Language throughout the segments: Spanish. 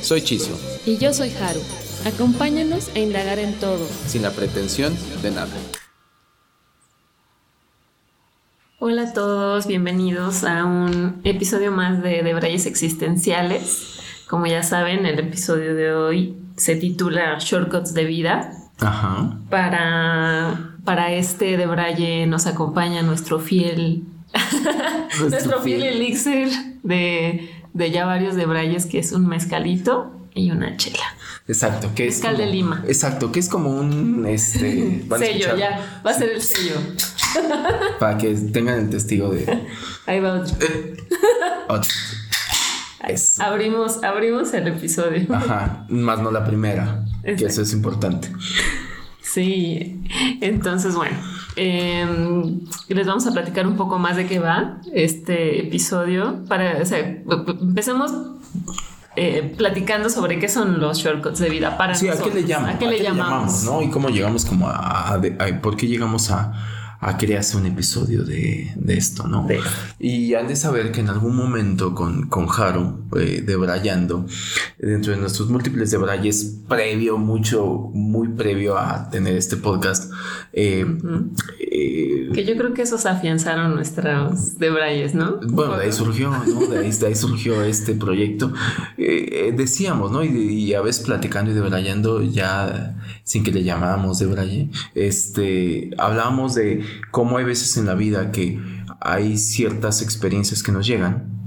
Soy Chisio. Y yo soy Haru. Acompáñanos a indagar en todo. Sin la pretensión de nada. Hola a todos, bienvenidos a un episodio más de Debrayes Existenciales. Como ya saben, el episodio de hoy se titula Shortcuts de Vida. Ajá. Para, para este Debraye nos acompaña nuestro fiel, nuestro, fiel, elixir de, de ya varios Debrayes, que es un mezcalito y una chela. Exacto, que Mezcal de Lima. Exacto, que es como un este sello, ya, va a ser el sello. Para que tengan el testigo de. Ahí va otro. Abrimos, abrimos el episodio. Ajá, más no la primera, que eso es importante. Sí, entonces bueno, em, les vamos a platicar un poco más de qué va este episodio. Para, o sea, empecemos eh, platicando sobre qué son los shortcuts de vida para sí, ¿a qué le llamamos? ¿A qué, le, llamamos? ¿no? Y cómo llegamos como a ¿Por qué llegamos a a crearse un episodio de, esto, ¿no? Y han de saber que en algún momento con, con Haru, eh, debrayando, dentro de nuestros múltiples debrayes, previo, mucho, muy previo a tener este podcast, eh, eh, que yo creo que esos afianzaron nuestros debrayes, ¿no? Bueno, de ahí surgió, ¿no? De ahí, surgió este proyecto. decíamos, ¿no? Y, a veces platicando y debrayando, ya sin que le llamáramos debraye, este, hablábamos de cómo hay veces en la vida que hay ciertas experiencias que nos llegan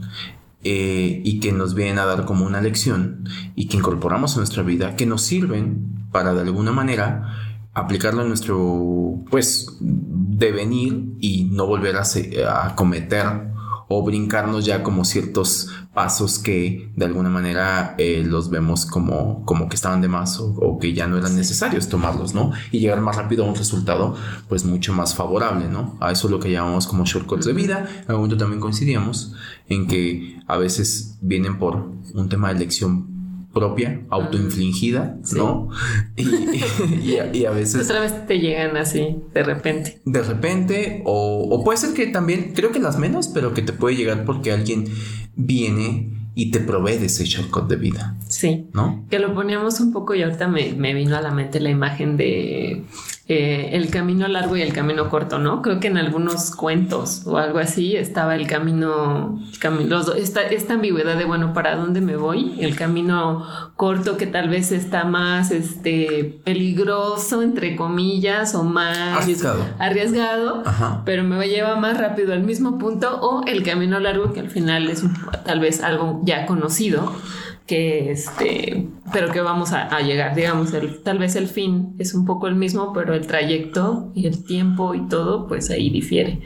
eh, y que nos vienen a dar como una lección y que incorporamos a nuestra vida, que nos sirven para de alguna manera aplicarlo en nuestro pues devenir y no volver a, a cometer o brincarnos ya como ciertos pasos que de alguna manera eh, los vemos como, como que estaban de más o, que ya no eran necesarios tomarlos, ¿no? Y llegar más rápido a un resultado pues mucho más favorable, ¿no? A eso es lo que llamamos como shortcuts de vida. En algún momento también coincidíamos en que a veces vienen por un tema de elección propia, autoinfligida, ¿no? Y, a, veces... Otra vez te llegan así, de repente. De repente, o, o puede ser que también, creo que las menos, pero que te puede llegar porque alguien viene y te provee de ese shortcut de vida. Sí. ¿No? Que lo poníamos un poco y ahorita me, me vino a la mente la imagen de eh, el camino largo y el camino corto, ¿no? Creo que en algunos cuentos o algo así estaba el camino, esta, esta ambigüedad de, bueno, ¿para dónde me voy? El camino corto que tal vez está más este, peligroso, entre comillas, o más arriesgado, arriesgado pero me lleva más rápido al mismo punto, o el camino largo que al final es tal vez algo ya conocido que este, pero que vamos a, llegar, digamos, tal vez el fin es un poco el mismo, pero el trayecto y el tiempo y todo, pues ahí difiere.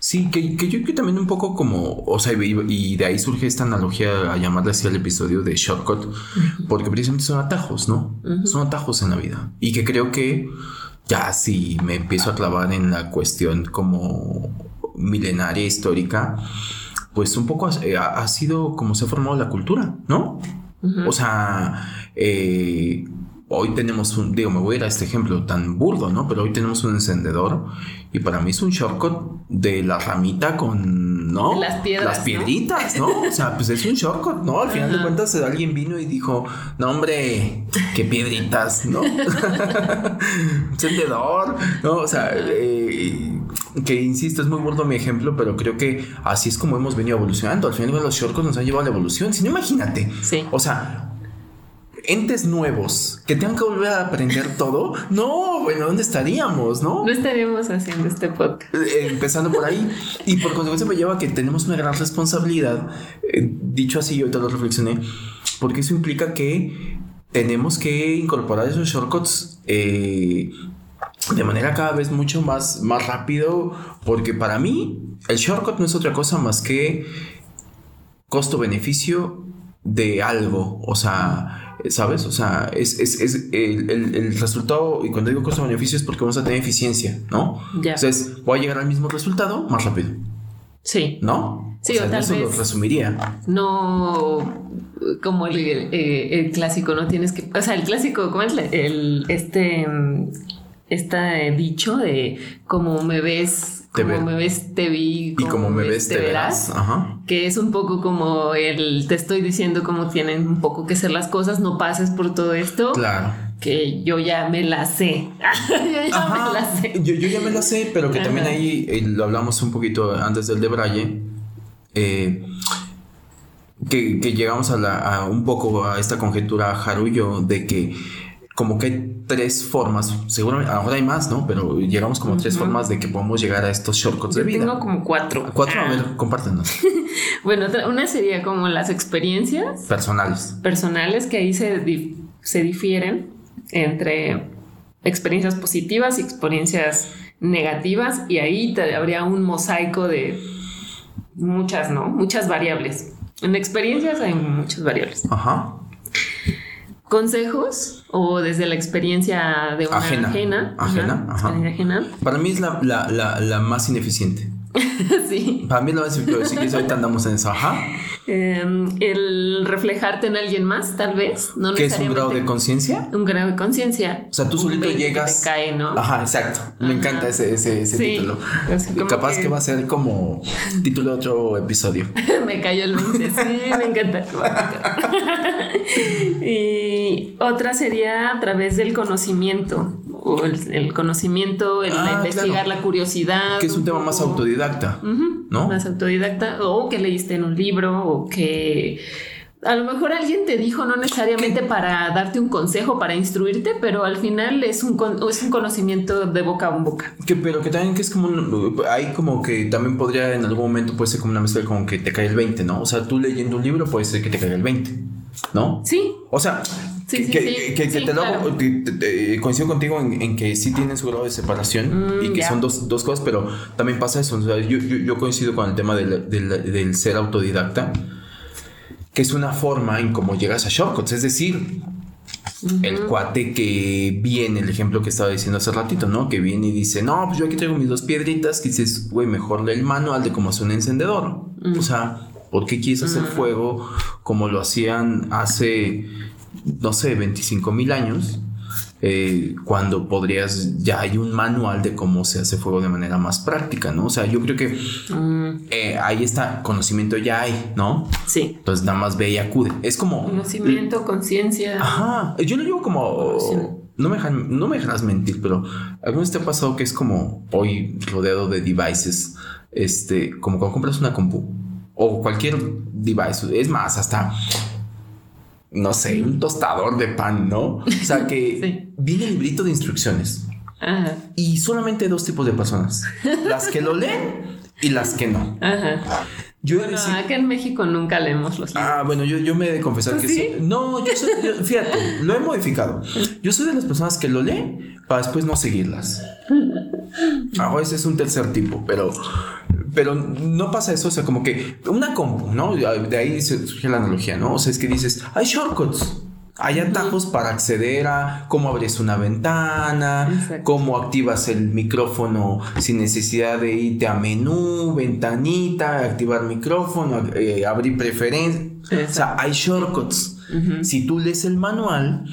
Sí, que, que yo creo que también un poco como, o sea, y, de ahí surge esta analogía a llamarle así al episodio de Shortcut, porque precisamente son atajos, ¿no? Son atajos en la vida. Y que creo que ya si me empiezo a clavar en la cuestión como milenaria histórica, pues un poco eh, ha, sido como se ha formado la cultura, ¿no? O sea, eh, hoy tenemos un, digo, me voy a ir a este ejemplo tan burdo, ¿no? Pero hoy tenemos un encendedor y para mí es un shortcut de la ramita con, ¿no? Las piedras. Las piedritas, ¿no? O sea, pues es un shortcut, ¿no? Al final de cuentas alguien vino y dijo, no hombre, qué piedritas, ¿no? encendedor, ¿no? O sea, eh, que insisto, es muy burdo mi ejemplo, pero creo que así es como hemos venido evolucionando. Al final los shortcuts nos han llevado a la evolución. Si no, imagínate. Sí. O sea, entes nuevos que tengan que volver a aprender todo. No, bueno, ¿dónde estaríamos, no? No estaríamos haciendo este podcast. Eh, empezando por ahí. Y por consecuencia me lleva a que tenemos una gran responsabilidad. Eh, dicho así, yo te lo reflexioné, porque eso implica que tenemos que incorporar esos shortcuts eh, de manera cada vez mucho más, más rápido, porque para mí el shortcut no es otra cosa más que costo-beneficio de algo, o sea, ¿sabes? O sea, es, es, es el, el, el, resultado, y cuando digo costo-beneficio es porque vamos a tener eficiencia, ¿no? Ya. Entonces, voy a llegar al mismo resultado más rápido, Sí. ¿no? Sí, o sea, tal eso lo vez- resumiría. No como el, eh, el clásico, no tienes que. O sea, el clásico, ¿cómo es? El, este. Este dicho de como me ves, Te como me ves, te vi. Y como me ves, te verás. Ajá. que es un poco como el te estoy diciendo cómo tienen un poco que ser las cosas, no pases por todo esto, Claro. que yo ya me la sé. yo ya me la sé. Yo, yo ya me la sé, pero que también ahí eh, lo hablamos un poquito antes del de Braille. eh, que, que llegamos a, la, a un poco a esta conjetura Jarullo de que como que hay tres formas, seguramente ahora hay más, ¿no? Pero llegamos como a tres formas de que podemos llegar a estos shortcuts de Yo vida. tengo como cuatro. Cuatro, a Ah. ver, compártenos. Bueno, otra- una sería como las experiencias Personales. personales que ahí se, di- se difieren entre experiencias positivas y experiencias negativas y ahí te habría un mosaico de muchas, ¿no? Muchas variables. En experiencias hay muchas variables. Ajá. Consejos o desde la experiencia de una Ajena. ajena. Ajena, ajá. experiencia ajena. Para mí es la, la, la, la más ineficiente. sí. Para mí es la más. Si quieres, ahorita andamos en eso. Ajá. Eh, el reflejarte en alguien más, tal vez. No ¿Qué es un grado de conciencia? Un grado de conciencia. O sea, tú Un solito 20 que llegas. Te cae, ¿no? Ajá, exacto. Me encanta ese, ese, ese Sí. título. Como Capaz que... que- va a ser como título de otro episodio. me cayó el 20. Sí, me encanta. y otra sería a través del conocimiento. O el, el conocimiento, el Ah, investigar, claro. la curiosidad. Que es un tema más poco- autodidacta. ¿no? Más autodidacta. O que leíste en un libro. O que. A lo mejor alguien te dijo, no necesariamente para darte un consejo, para instruirte, pero al final es un, con- es un conocimiento de boca a boca. Que, pero que también que es como un, hay como que también podría en algún momento puede ser como una mezcla como que te cae el 20, ¿no? O sea, tú leyendo un libro puede ser que te caiga el 20, ¿no? Sí, O sea, Sí, que, sí, que- sí. que- que te lo- claro. que te- te- coincido contigo en, en que sí tienen su grado de separación Mm, y que ya. son dos, dos cosas, pero también pasa eso. O sea, yo, yo- yo coincido con el tema del, del- del ser autodidacta, que es una forma en cómo llegas a shortcuts. Es decir, el cuate que viene, el ejemplo que estaba diciendo hace ratito, ¿no? Que viene y dice, no, pues yo aquí traigo mis dos piedritas, que dices, güey, mejor lee el manual de cómo hace un encendedor. O sea, ¿por qué quieres hacer fuego como lo hacían hace, no sé, 25 mil años? Eh, cuando podrías, ya hay un manual de cómo se hace fuego de manera más práctica, ¿no? O sea, yo creo que Mm, eh, ahí está, conocimiento ya hay, ¿no? sí. Entonces nada más ve y acude. Es como... Conocimiento, conciencia. Ajá, yo lo digo Sí. como... No me, dejan- no me dejarás mentir, pero ¿alguna vez te ha pasado que es como hoy rodeado de devices? Este, como cuando compras una compu o cualquier device, es más, hasta no sé, un tostador de pan, ¿no? O sea, que Sí. viene el librito de instrucciones Ajá, y solamente dos tipos de personas: las que lo leen y las que no. ajá. Yo he Bueno, decir- acá en México nunca leemos los libros. Ah, bueno, yo, yo me he de confesar ¿Tú que sí? No, yo soy, yo- fíjate, lo he modificado. Yo soy de las personas que lo lee para después no seguirlas. Ahora ese es un tercer tipo, pero, pero no pasa eso. O sea, como que una compu, ¿no? De ahí se- surge la analogía, ¿no? O sea, es que dices, hay shortcuts. Hay atajos para acceder a cómo abres una ventana, Exacto. cómo activas el micrófono sin necesidad de irte a menú, ventanita, activar micrófono, eh, abrir preferencias. O sea, hay shortcuts. Si tú lees el manual,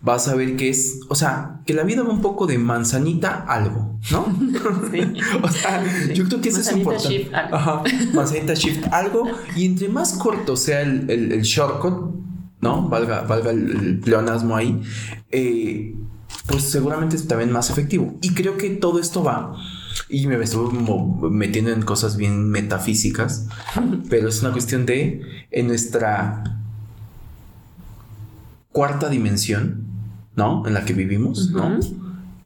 vas a ver que es, o sea, que la vida va un poco de manzanita algo, ¿no? Sí. o sea, yo creo que eso es importante. shift algo. Ajá, manzanita shift algo. Y entre más corto sea el, el- el shortcut, ¿no? Valga, valga el, el pleonasmo ahí, eh, pues seguramente es también más efectivo. Y creo que todo esto va. Y me estuve metiendo en cosas bien metafísicas, pero es una cuestión de en nuestra cuarta dimensión, ¿no? En la que vivimos, ¿no?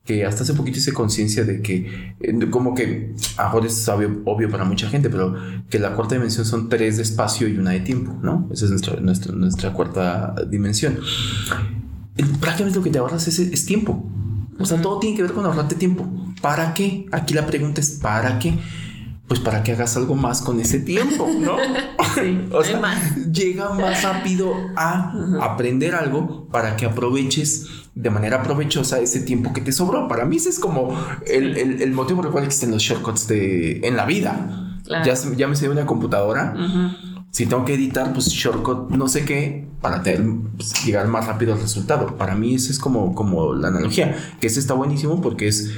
Que hasta hace poquito hice conciencia de que, eh, como que ahora es obvio, obvio para mucha gente, pero que la cuarta dimensión son tres de espacio y una de tiempo, ¿no? Esa es nuestra, nuestra, nuestra cuarta dimensión. Prácticamente lo que te ahorras es, es tiempo. O sea, todo tiene que ver con ahorrarte tiempo. ¿Para qué? Aquí la pregunta es ¿para qué? Pues para que hagas algo más con ese tiempo, ¿no? Sí, o sea, más. llega más rápido a aprender algo para que aproveches de manera provechosa ese tiempo que te sobró. Para mí ese es como el, el- el motivo por el cual existen los shortcuts de, en la vida. Claro. Ya, me sé una computadora. Si tengo que editar, pues shortcut no sé qué para tener, pues, llegar más rápido al resultado. Para mí ese es como, como la analogía, que ese está buenísimo porque es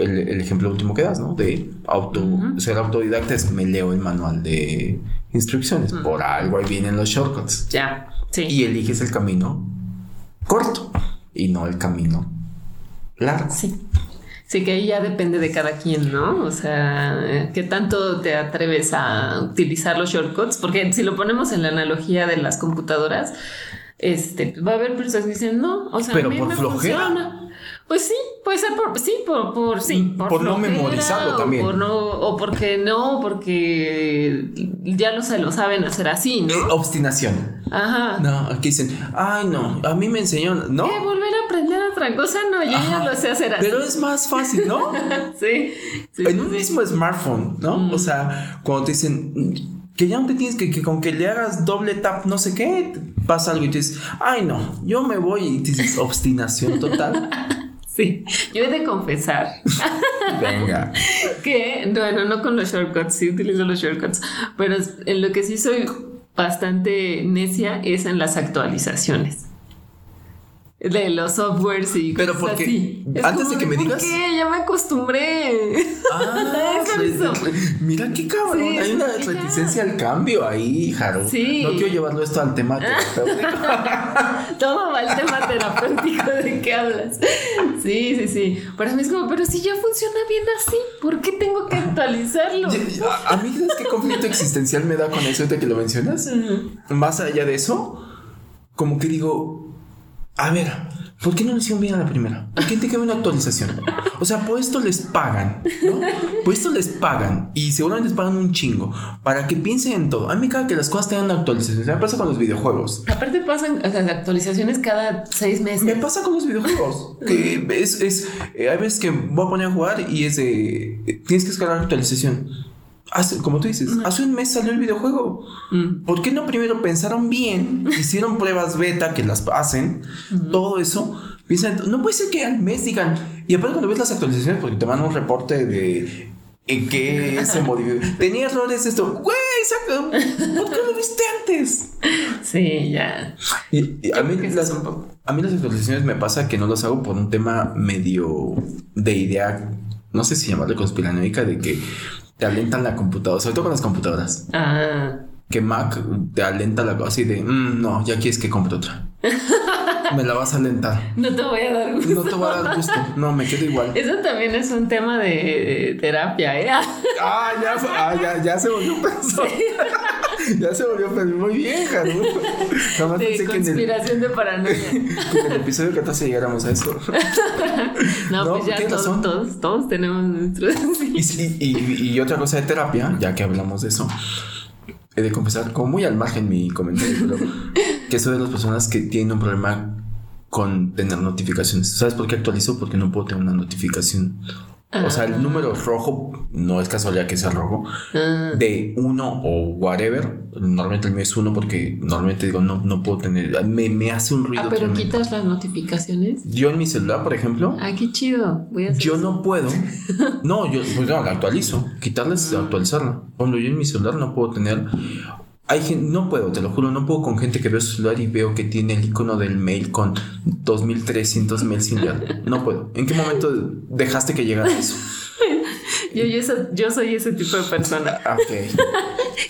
el, el ejemplo último que das, ¿no? De auto, ser autodidacta es me leo el manual de instrucciones. Por algo ahí vienen los shortcuts. Ya, sí. Y eliges el camino corto y no el camino largo. Sí. Sí, que ahí ya depende de cada quien, ¿no? O sea, ¿qué tanto te atreves a utilizar los shortcuts? Porque si lo ponemos en la analogía de las computadoras, este, va a haber personas que dicen, no, o sea, Pero a mí por me flojera. funciona. Pues sí, puede ser por, sí, por, por, sí, Por no memorizarlo o también. por no, o porque no, porque ya lo, se lo saben hacer así, Eh, ¿no? obstinación. Ajá. No, aquí dicen, ay no, a mí me enseñó, ¿no? ¿Qué? ¿Volver a aprender otra cosa? No, yo ya lo sé hacer así. Pero es más fácil, ¿no? sí, sí, en sí, un sí. mismo smartphone, ¿no? O sea, cuando te dicen que ya no te tienes que, que con que le hagas doble tap, no sé qué, pasa algo y te dices, ay no, yo me voy y te dices, obstinación total. Sí, yo he de confesar Venga. que, bueno, no con los shortcuts, sí utilizo los shortcuts, pero en lo que sí soy bastante necia es en las actualizaciones. De los softwares y Pero cosas porque así. Antes de que me ¿por digas- qué? Ya me acostumbré. Ah, Es eso. mira qué cabrón, Sí, hay una ya. reticencia al cambio ahí, Haru. Sí. No quiero llevarlo esto al tema terapéutico. Todo va al tema terapéutico de qué hablas. Sí, sí, sí. Para mí es como, pero si ya funciona bien así, ¿por qué tengo que actualizarlo? a, a mí, ¿sabes qué conflicto existencial me da con eso ahorita que lo mencionas? Más allá de eso, como que digo, a ver, ¿por qué no lo hicieron bien a la primera? ¿Por qué te queda una actualización? O sea, por esto les pagan, ¿no? Por esto les pagan y seguramente les pagan un chingo para que piensen en todo. A mí me caga que las cosas tengan actualizaciones. Me pasa con los videojuegos. Aparte pasan o sea, actualizaciones cada seis meses. Me pasa con los videojuegos. Que es, es, eh, hay veces que voy a poner a jugar y es de. eh, Tienes que descargar la actualización. Hace, como tú dices, hace un mes salió el videojuego. Mm. ¿Por qué no primero pensaron bien? Hicieron pruebas beta que las hacen, todo eso. Piensan, no puede ser que al mes digan. Y aparte, cuando ves las actualizaciones, porque te mandan un reporte de en qué se modificó. Tenía errores esto. Güey, exacto. ¿Por qué lo viste antes? Sí, ya. Y, y a, mí las, a mí las actualizaciones me pasa que no las hago por un tema medio de idea, no sé si llamarle conspiranoica, de que te alentan la computadora, sobre todo con las computadoras, Ah, que Mac te alenta la cosa así de, "Mm, no, ya quieres que compre otra. me la vas a alentar. no te voy a dar gusto. No te voy a dar gusto. No, me quedo igual. Eso también es un tema de terapia, ¿eh? Ah, ya, ah, ya, ya se volvió persona. ya se volvió persona. Muy bien, Jaro. Jamás De pensé que en, el, conspiración de paranoia. que en el episodio 14 llegáramos a eso. No, No, pues ya todos, todos, todos tenemos nuestros. Y, sí, y- y otra cosa de terapia, ya que hablamos de eso, he de confesar, como muy al margen mi comentario, pero que soy de las personas que tienen un problema con tener notificaciones. ¿Sabes por qué actualizo? Porque no puedo tener una notificación. O sea, el número rojo, no es casualidad que sea rojo, Ah, de uno o whatever. Normalmente el mío es uno porque normalmente digo, no, no puedo tener, me, me hace un ruido. Ah, pero tremendo. quitas las notificaciones. Yo en mi celular, por ejemplo, Ah, qué chido. Voy a hacer yo eso. no puedo. No, yo pues no, la actualizo. Quitarles, actualizarla. Cuando yo en mi celular no puedo tener. Hay gente, no puedo, te lo juro, no puedo con gente que veo su celular y veo que tiene el icono del mail con 2300 mails sin leer. No puedo. ¿En qué momento dejaste que llegara eso? Yo, yo, so- yo soy ese tipo de persona. Ah, Ok.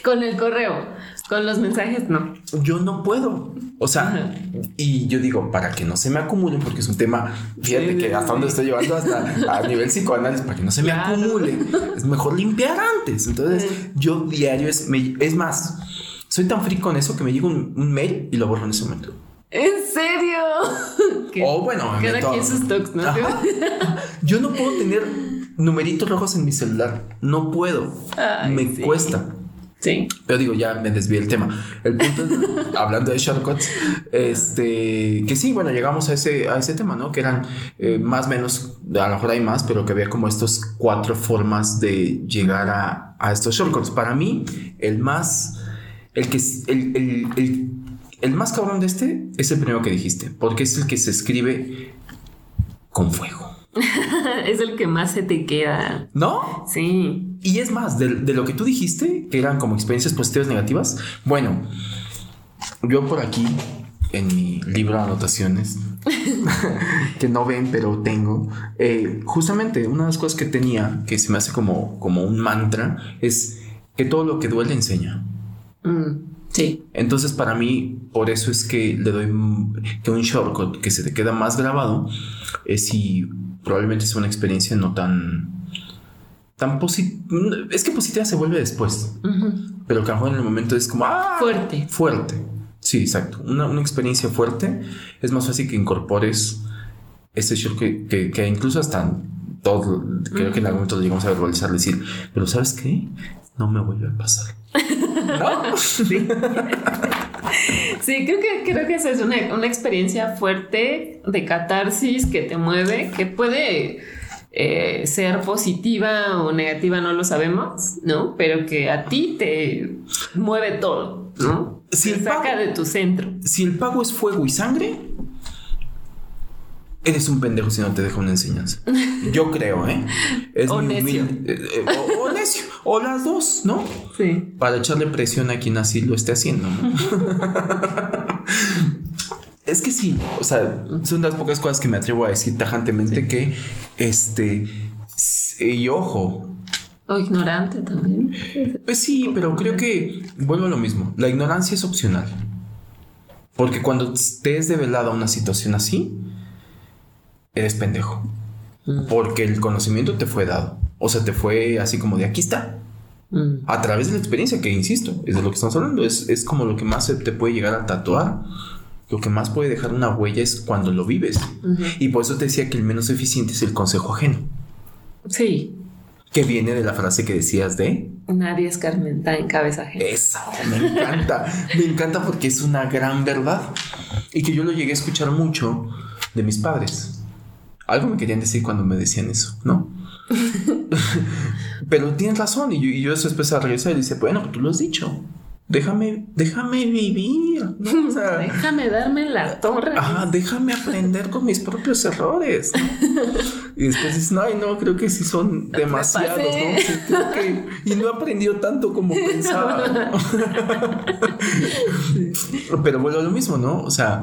Con el correo. Con los mensajes, no. Yo no puedo. O sea, y yo digo, para que no se me acumule, porque es un tema, fíjate Sí, que hasta donde sí. estoy llevando hasta a nivel psicoanálisis, para que no se me acumule. Es mejor limpiar antes. Entonces, yo diario es, me- es más, soy tan frío con eso que me llega un, un mail y lo borro en ese momento. ¿En serio? O bueno, me Cada meto- quien sus toques, ¿no? Yo no puedo tener numeritos rojos en mi celular. No puedo. Ay, me sí. cuesta. Sí. Pero digo, ya me desvié el tema. El punto es, hablando de shortcuts, este, que sí, bueno, llegamos a ese, a ese tema, ¿no? Que eran eh, más o menos, a lo mejor hay más, pero que había como estos cuatro formas de llegar a a, estos shortcuts. Para mí, el más, el que, el, el, el, el más cabrón de este es el primero que dijiste, porque es el que se escribe con fuego. es el que más se te queda. ¿No? Sí. Y es más, de, de, lo que tú dijiste, que eran como experiencias positivas negativas, bueno, yo por aquí, en mi libro de anotaciones, que no ven, pero tengo, eh, justamente una de las cosas que tenía, que se me hace como, como un mantra, es que todo lo que duele enseña. Mm, sí. Entonces, para mí, por eso es que le doy que un shortcut que se te queda más grabado es si probablemente es una experiencia no tan tan positiva. Es que positiva se vuelve después. Pero que a lo mejor en el momento es como ¡ah! fuerte. Fuerte. Sí, exacto. Una, una, experiencia fuerte es más fácil que incorpores ese shock que, que, que incluso hasta todo, creo que en algún momento llegamos a verbalizar, decir, pero ¿sabes qué? No me vuelve a pasar. ¿No? Sí. Sí, creo que, creo que esa es una, una, experiencia fuerte de catarsis que te mueve, que puede eh, ser positiva o negativa, no lo sabemos, ¿no? Pero que a ti te mueve todo, ¿no? Si te saca pago, de tu centro. Si el pago es fuego y sangre, eres un pendejo si no te deja una enseñanza. Yo creo, ¿eh? Es o, necio. Mil, eh, eh, o, o, necio. O las dos, ¿no? Sí. Para echarle presión a quien así lo esté haciendo, ¿no? es que sí, o sea, son las pocas cosas que me atrevo a decir tajantemente sí. que, este, y ojo. O ignorante también. Pues sí, pero creo que vuelvo a lo mismo. La ignorancia es opcional. Porque cuando estés develada una situación así, eres pendejo. Mm. Porque el conocimiento te fue dado. O sea, te fue así como de aquí está. Mm. A través de la experiencia, que insisto, es de lo que estamos hablando. Es, es como lo que más te puede llegar a tatuar. Lo que más puede dejar una huella es cuando lo vives. Uh -huh. Y por eso te decía que el menos eficiente es el consejo ajeno. Sí. Que viene de la frase que decías de Nadie escarmenta en cabeza ajena. Esa, me encanta. me encanta porque es una gran verdad. Y que yo lo llegué a escuchar mucho de mis padres. Algo me querían decir cuando me decían eso, ¿no? Pero tienes razón. Y yo, y yo después a regresar y dice, bueno, tú lo has dicho. Déjame, déjame vivir. ¿no? O sea, déjame darme la torre. Ah, déjame aprender con mis propios errores. ¿no? y después dices, no, no, creo que sí son demasiados, ¿no? Sí, creo que, y no he aprendido tanto como pensaba. ¿no? Pero vuelvo a lo mismo, ¿no? O sea,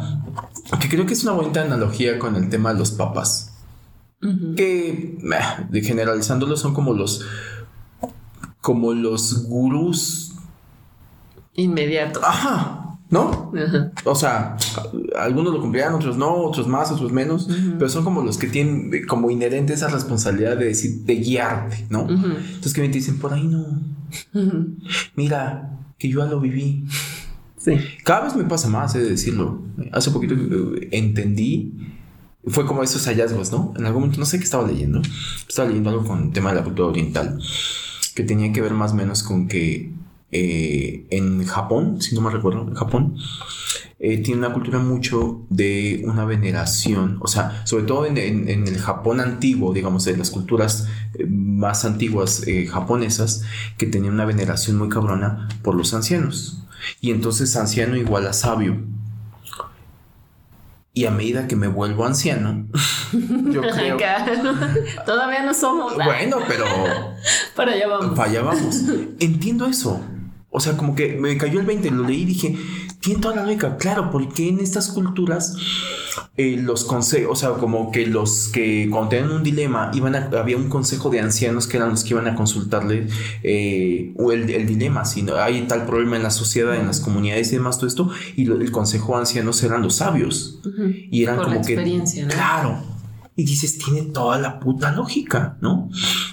que creo que es una bonita analogía con el tema de los papás. Uh -huh. Que, de generalizándolo, son como los, como los gurús inmediato. Ajá, ¿no? O sea, algunos lo cumplirán, otros no, otros más, otros menos, uh -huh. pero son como los que tienen como inherente esa responsabilidad de decir, de guiarte, ¿no? Entonces que me dicen, por ahí no. Mira, que yo ya lo viví. Sí. Cada vez me pasa más, he de decirlo. Hace poquito entendí fue como esos hallazgos, ¿no? En algún momento, no sé qué estaba leyendo. Estaba leyendo algo con el tema de la cultura oriental, que tenía que ver más o menos con que eh, en Japón, si no me recuerdo, en Japón, eh, tiene una cultura mucho de una veneración, o sea, sobre todo en, el Japón antiguo, digamos, de las culturas eh, más antiguas japonesas, que tenían una veneración muy cabrona por los ancianos. Y entonces anciano igual a sabio. Y a medida que me vuelvo anciano, yo creo. Todavía no somos. Bueno, pero. para allá vamos. Para allá vamos. Entiendo eso. O sea, como que me cayó el 20, lo leí y dije, tiene toda la lógica. Claro, porque en estas culturas eh, los consejos, o sea, como que los que cuando tenían un dilema, iban a, había un consejo de ancianos que eran los que iban a consultarle eh, el, el, dilema, si no, hay tal problema en la sociedad, en las comunidades y demás, todo esto, y lo, el consejo de ancianos eran los sabios. Uh -huh. Y eran Por como la que. ¿no? Claro. Y dices, tiene toda la puta lógica, ¿no?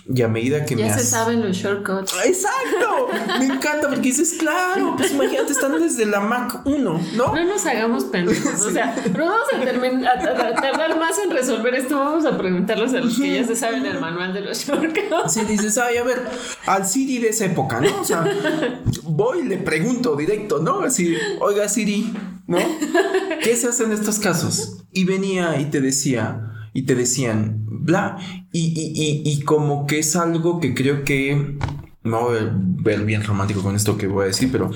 Y a medida que ya me. Ya se has... saben los shortcuts. ¡Exacto! me encanta porque dices, claro, pues imagínate, están desde la Mac 1, ¿no? No nos hagamos pendejos. O sea, no vamos a, a, tardar más en resolver esto. Vamos a preguntarlos a los que ya se saben el manual de los shortcuts. Sí, dices, ay, a ver, al Siri de esa época, ¿no? O sea, voy y le pregunto directo, ¿no? Así, oiga, Siri, ¿no? ¿Qué se hace en estos casos? Y venía y te decía y te decían bla y, y, y, y, como que es algo que creo que me voy a ver bien romántico con esto que voy a decir, pero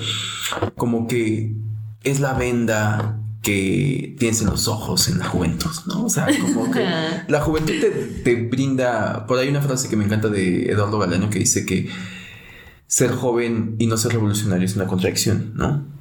como que es la venda que tienes en los ojos en la juventud, ¿no? O sea, como que la juventud te, brinda, por ahí una frase que me encanta de Eduardo Galeano que dice que ser joven y no ser revolucionario es una contradicción, ¿no?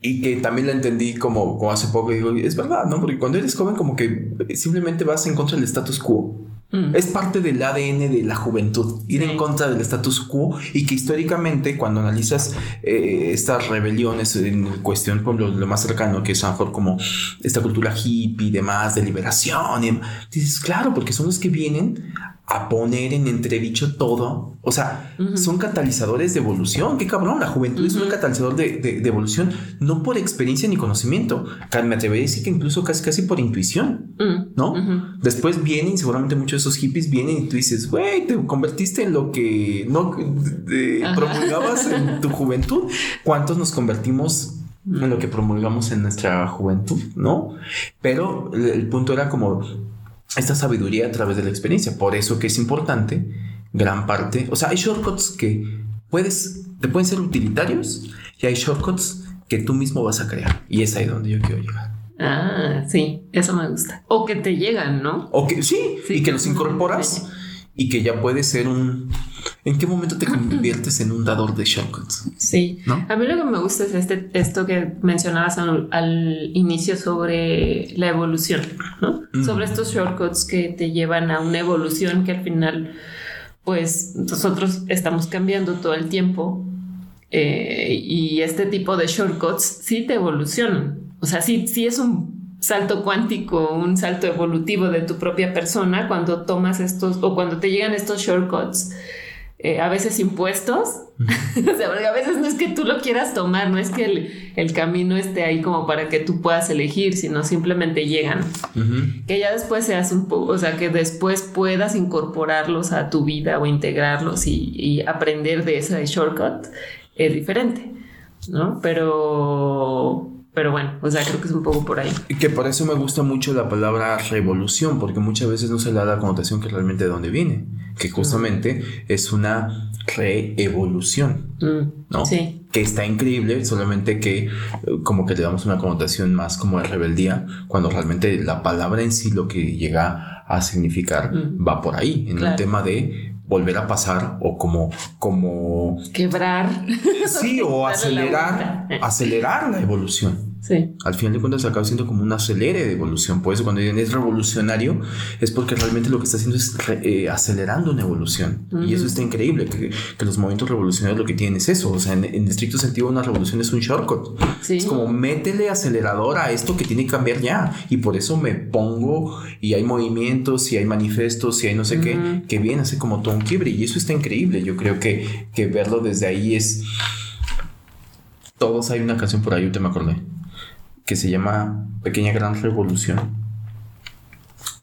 Y que también la entendí como, como hace poco, digo, es verdad, ¿no? Porque cuando eres joven como que simplemente vas en contra del status quo. Mm. Es parte del ADN de la juventud, ir en contra del status quo y que históricamente cuando analizas eh, estas rebeliones en cuestión, por lo, más cercano que es a lo mejor como esta cultura hippie y demás, de liberación, y, dices, claro, porque son los que vienen a poner en entredicho todo. O sea, son catalizadores de evolución. Qué cabrón, la juventud es un catalizador de, evolución, no por experiencia ni conocimiento. Me atrevería a decir que incluso casi, casi por intuición, mm. ¿no? Después vienen, seguramente muchos de esos hippies vienen y tú dices, güey, te convertiste en lo que no promulgabas en tu juventud. ¿Cuántos nos convertimos en lo que promulgamos en nuestra juventud, ¿no? Pero el punto era como esta sabiduría a través de la experiencia. Por eso que es importante, gran parte, o sea, hay shortcuts que puedes, te pueden ser utilitarios y hay shortcuts que tú mismo vas a crear. Y es ahí donde yo quiero llegar. Ah, sí, eso me gusta. O que te llegan, ¿no? O que sí, y que los incorporas y que ya puede ser un... ¿En qué momento te conviertes en un dador de shortcuts? Sí. A mí lo que me gusta es este, esto que mencionabas al, inicio sobre la evolución, ¿no? Mm. Sobre estos shortcuts que te llevan a una evolución que al final, pues nosotros estamos cambiando todo el tiempo eh, y este tipo de shortcuts sí te evolucionan. O sea, sí, sí es un salto cuántico, un salto evolutivo de tu propia persona cuando tomas estos o cuando te llegan estos shortcuts. Eh, a veces impuestos, o sea, porque a veces no es que tú lo quieras tomar, no es que el, camino esté ahí como para que tú puedas elegir, sino simplemente llegan. Que ya después seas un poco, o sea, que después puedas incorporarlos a tu vida o integrarlos y, y aprender de ese shortcut es diferente, ¿no? Pero pero bueno, o sea, creo que es un poco por ahí. Y que por eso me gusta mucho la palabra revolución, porque muchas veces no se le da la connotación que realmente de dónde viene, que justamente es una reevolución, mm, ¿no? Sí. Que está increíble, solamente que eh, como que le damos una connotación más como de rebeldía, cuando realmente la palabra en sí lo que llega a significar mm. va por ahí, en el tema de volver a pasar o como como quebrar sí o acelerar acelerar la evolución Sí. Al final de cuentas acaba siendo como un acelere de evolución. Por eso cuando dicen es revolucionario es porque realmente lo que está haciendo es eh, acelerando una evolución. Y eso está increíble, que, los movimientos revolucionarios lo que tienen es eso. O sea, en, estricto sentido una revolución es un shortcut. Es como métele acelerador a esto que tiene que cambiar ya. Y por eso me pongo y hay movimientos y hay manifestos y hay no sé qué, que viene así como todo un quiebre. Y eso está increíble. Yo creo que, que verlo desde ahí es... Todos hay una canción por ahí, yo te me acordé que se llama Pequeña Gran Revolución.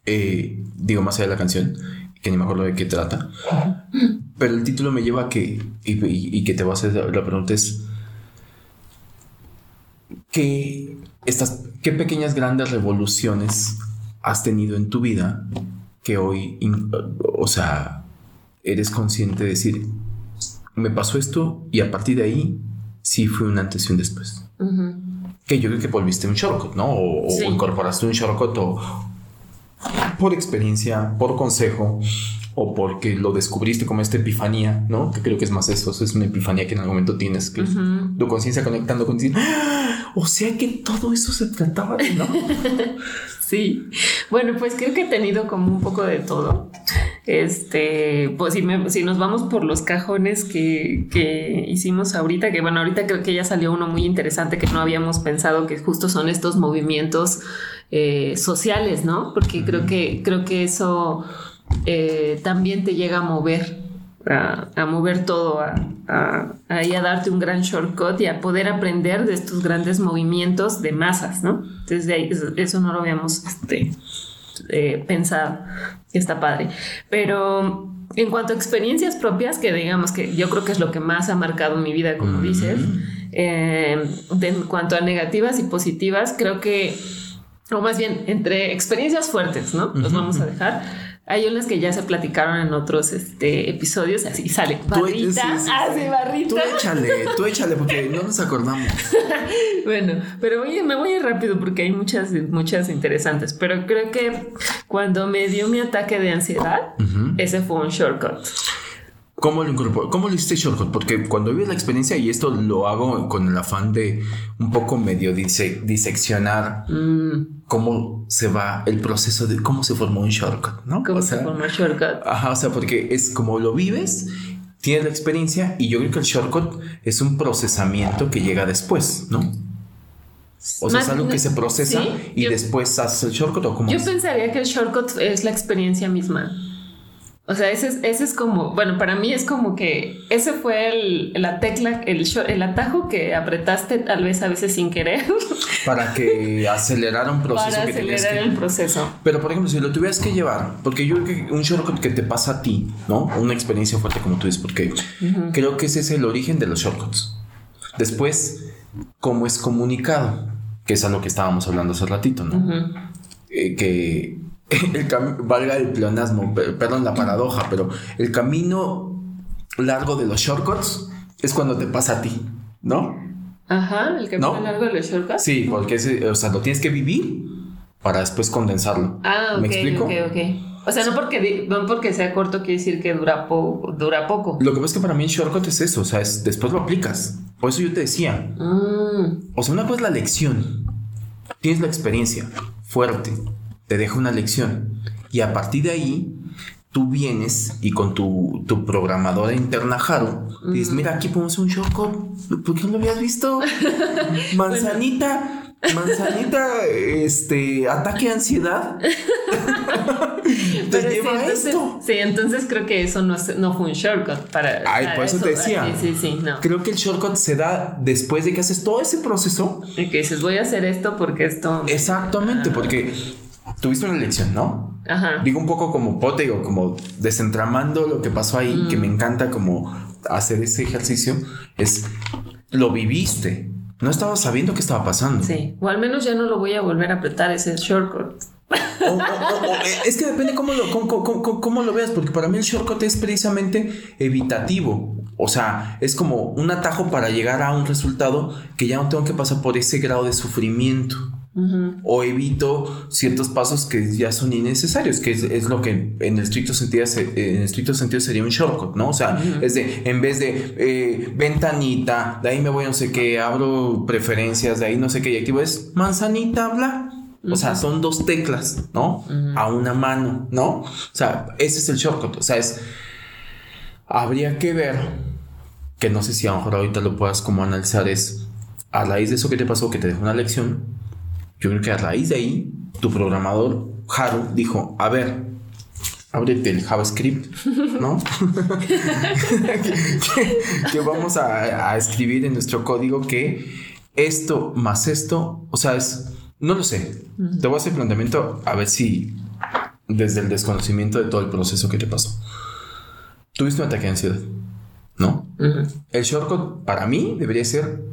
Eh, digo más allá de la canción, que ni me acuerdo de qué trata. Pero el título me lleva a que, y, que te va a hacer la pregunta es, ¿qué, estas, ¿qué pequeñas grandes revoluciones has tenido en tu vida que hoy, o sea, eres consciente de decir, me pasó esto y a partir de ahí sí fue un antes y un después? Que yo creo que volviste un shortcut, ¿no? O, incorporaste un shortcut o por experiencia, por consejo o porque lo descubriste como esta epifanía, ¿no? Que creo que es más eso, es una epifanía que en algún momento tienes, que tu conciencia conectando contigo. ¡Ah! O sea que todo eso se trataba ¿no? sí. Bueno, pues creo que he tenido como un poco de todo. Este, pues si, si nos vamos por los cajones que, que, hicimos ahorita, que bueno, ahorita creo que ya salió uno muy interesante que no habíamos pensado que justo son estos movimientos eh, sociales, ¿no? Porque creo que, creo que eso eh, también te llega a mover, a, mover todo, a, a, a, darte un gran shortcut y a poder aprender de estos grandes movimientos de masas, ¿no? Entonces, eso, eso no lo habíamos este, eh, pensado. Está padre. Pero en cuanto a experiencias propias, que digamos que yo creo que es lo que más ha marcado mi vida, como dices, eh, en cuanto a negativas y positivas, creo que, o más bien, entre experiencias fuertes, ¿no? Los vamos a dejar. Hay unas que ya se platicaron en otros este, episodios, así sale. Barrita. ah, sí, barrita. Tú échale, tú échale, porque no nos acordamos. bueno, pero me voy rápido porque hay muchas, muchas interesantes. Pero creo que cuando me dio mi ataque de ansiedad, ese fue un shortcut. ¿Cómo lo incorporó? ¿Cómo lo hiciste shortcut? Porque cuando vives la experiencia, y esto lo hago con el afán de un poco medio diseccionar mm. cómo se va el proceso de cómo se formó un shortcut, ¿no? ¿Cómo se formó un shortcut? Ajá, o sea, porque es como lo vives, tienes la experiencia, y yo creo que el shortcut es un procesamiento que llega después, ¿no? O sea, es algo que se procesa y después haces el shortcut o cómo Yo pensaría que el shortcut es la experiencia misma. O sea, ese es, ese es como, bueno, para mí es como que ese fue el, la tecla, el, el atajo que apretaste tal vez a veces sin querer. Para que acelerara un proceso. Para acelerar el proceso. Pero por ejemplo, si lo tuvieras que llevar, porque yo creo que un shortcut que te pasa a ti, ¿no? Una experiencia fuerte como tú dices, porque creo que ese es el origen de los shortcuts. Después, cómo es comunicado, que es a lo que estábamos hablando hace ratito, ¿no? Eh, que el valga el pleonasmo, perdón la paradoja, pero el camino largo de los shortcuts es cuando te pasa a ti, ¿no? Ajá, el camino largo de los shortcuts. Sí, porque o sea, lo tienes que vivir para después condensarlo. Ah, ¿Me explico? ok, ok. O sea, no porque, no porque sea corto quiere decir que dura, dura poco. Lo que pasa es que para mí el shortcut es eso, o sea, es, después lo aplicas. Por eso yo te decía. Mm. O sea, una cosa es la lección. Tienes la experiencia fuerte te deja una lección. Y a partir de ahí, tú vienes y con tu, tu programadora interna Haru, dices, mira, aquí podemos un shortcut. ¿Por qué no lo habías visto? Manzanita. Manzanita, este, ataque ansiedad. te lleva sí, entonces, esto. Sí, entonces creo que eso no, no fue un shortcut para. Ay, por eso, te decía. Sí, sí, sí, no. Creo que el shortcut se da después de que haces todo ese proceso. Y que dices, voy a hacer esto porque esto. Exactamente, porque tuviste una lección, ¿no? Ajá. Digo un poco como pote o como desentramando lo que pasó ahí, que me mm. encanta como hacer ese ejercicio, es lo viviste. No estabas sabiendo qué estaba pasando. Sí, o al menos ya no lo voy a volver a apretar ese shortcut. es que depende cómo lo, cómo, lo veas, porque para mí el shortcut es precisamente evitativo. O sea, es como un atajo para llegar a un resultado que ya no tengo que pasar por ese grado de sufrimiento. O evito ciertos pasos que ya son innecesarios, que es, lo que en el estricto sentido, en estricto sentido sería un shortcut, ¿no? O sea, es de, en vez de eh, ventanita, de ahí me voy no sé qué, abro preferencias, de ahí no sé qué, y activo es manzanita, bla. O sea, son dos teclas, ¿no? A una mano, ¿no? O sea, ese es el shortcut. O sea, es. Habría que ver, que no sé si a lo mejor ahorita lo puedas como analizar, es a raíz de eso que te pasó, que te dejó una lección, yo creo que a raíz de ahí, tu programador, Haru, dijo, a ver, ábrete el JavaScript, ¿no? que, vamos a, escribir en nuestro código que esto más esto, o sea, es, no lo sé. Te voy a hacer planteamiento a ver si desde el desconocimiento de todo el proceso que te pasó. Tuviste un ataque de ansiedad, ¿no? El shortcut para mí debería ser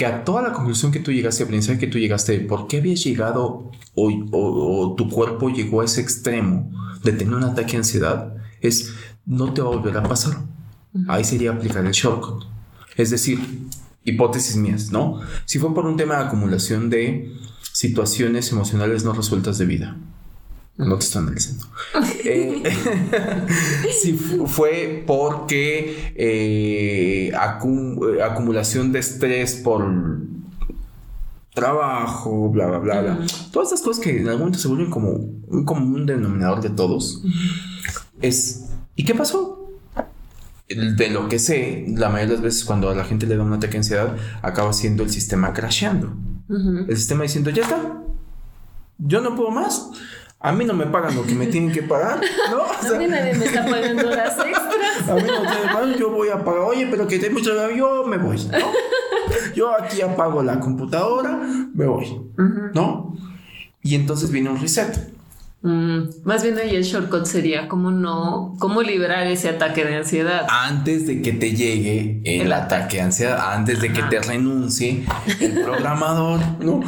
que a toda la conclusión que tú llegaste, a pensar que tú llegaste, ¿por qué habías llegado o, tu cuerpo llegó a ese extremo de tener un ataque de ansiedad? Es, no te va a volver a pasar. Ahí sería aplicar el shock. Es decir, hipótesis mías, ¿no? Si fue por un tema de acumulación de situaciones emocionales no resueltas de vida, no te estoy analizando. eh, si fue porque eh, acumulación de estrés por trabajo, bla, bla, bla, bla. Todas estas cosas que en algún momento se vuelven como un común denominador de todos. Es, ¿y qué pasó? De lo que sé, la mayoría de las veces cuando a la gente le da una ataque de ansiedad, acaba siendo el sistema crasheando. El sistema diciendo, ya está, yo no puedo más a mí no me pagan lo que me tienen que pagar, ¿no? a mí nadie me está pagando las extras. A mí no me pagan, yo voy a pagar. Oye, pero que te mucho yo me voy, ¿no? Yo aquí apago la computadora, me voy, ¿no? Y entonces viene un reset. Mm, más bien ahí el shortcut sería cómo no, cómo liberar ese ataque de ansiedad. Antes de que te llegue el, ataque de ansiedad, antes de que te renuncie el programador, ¿no?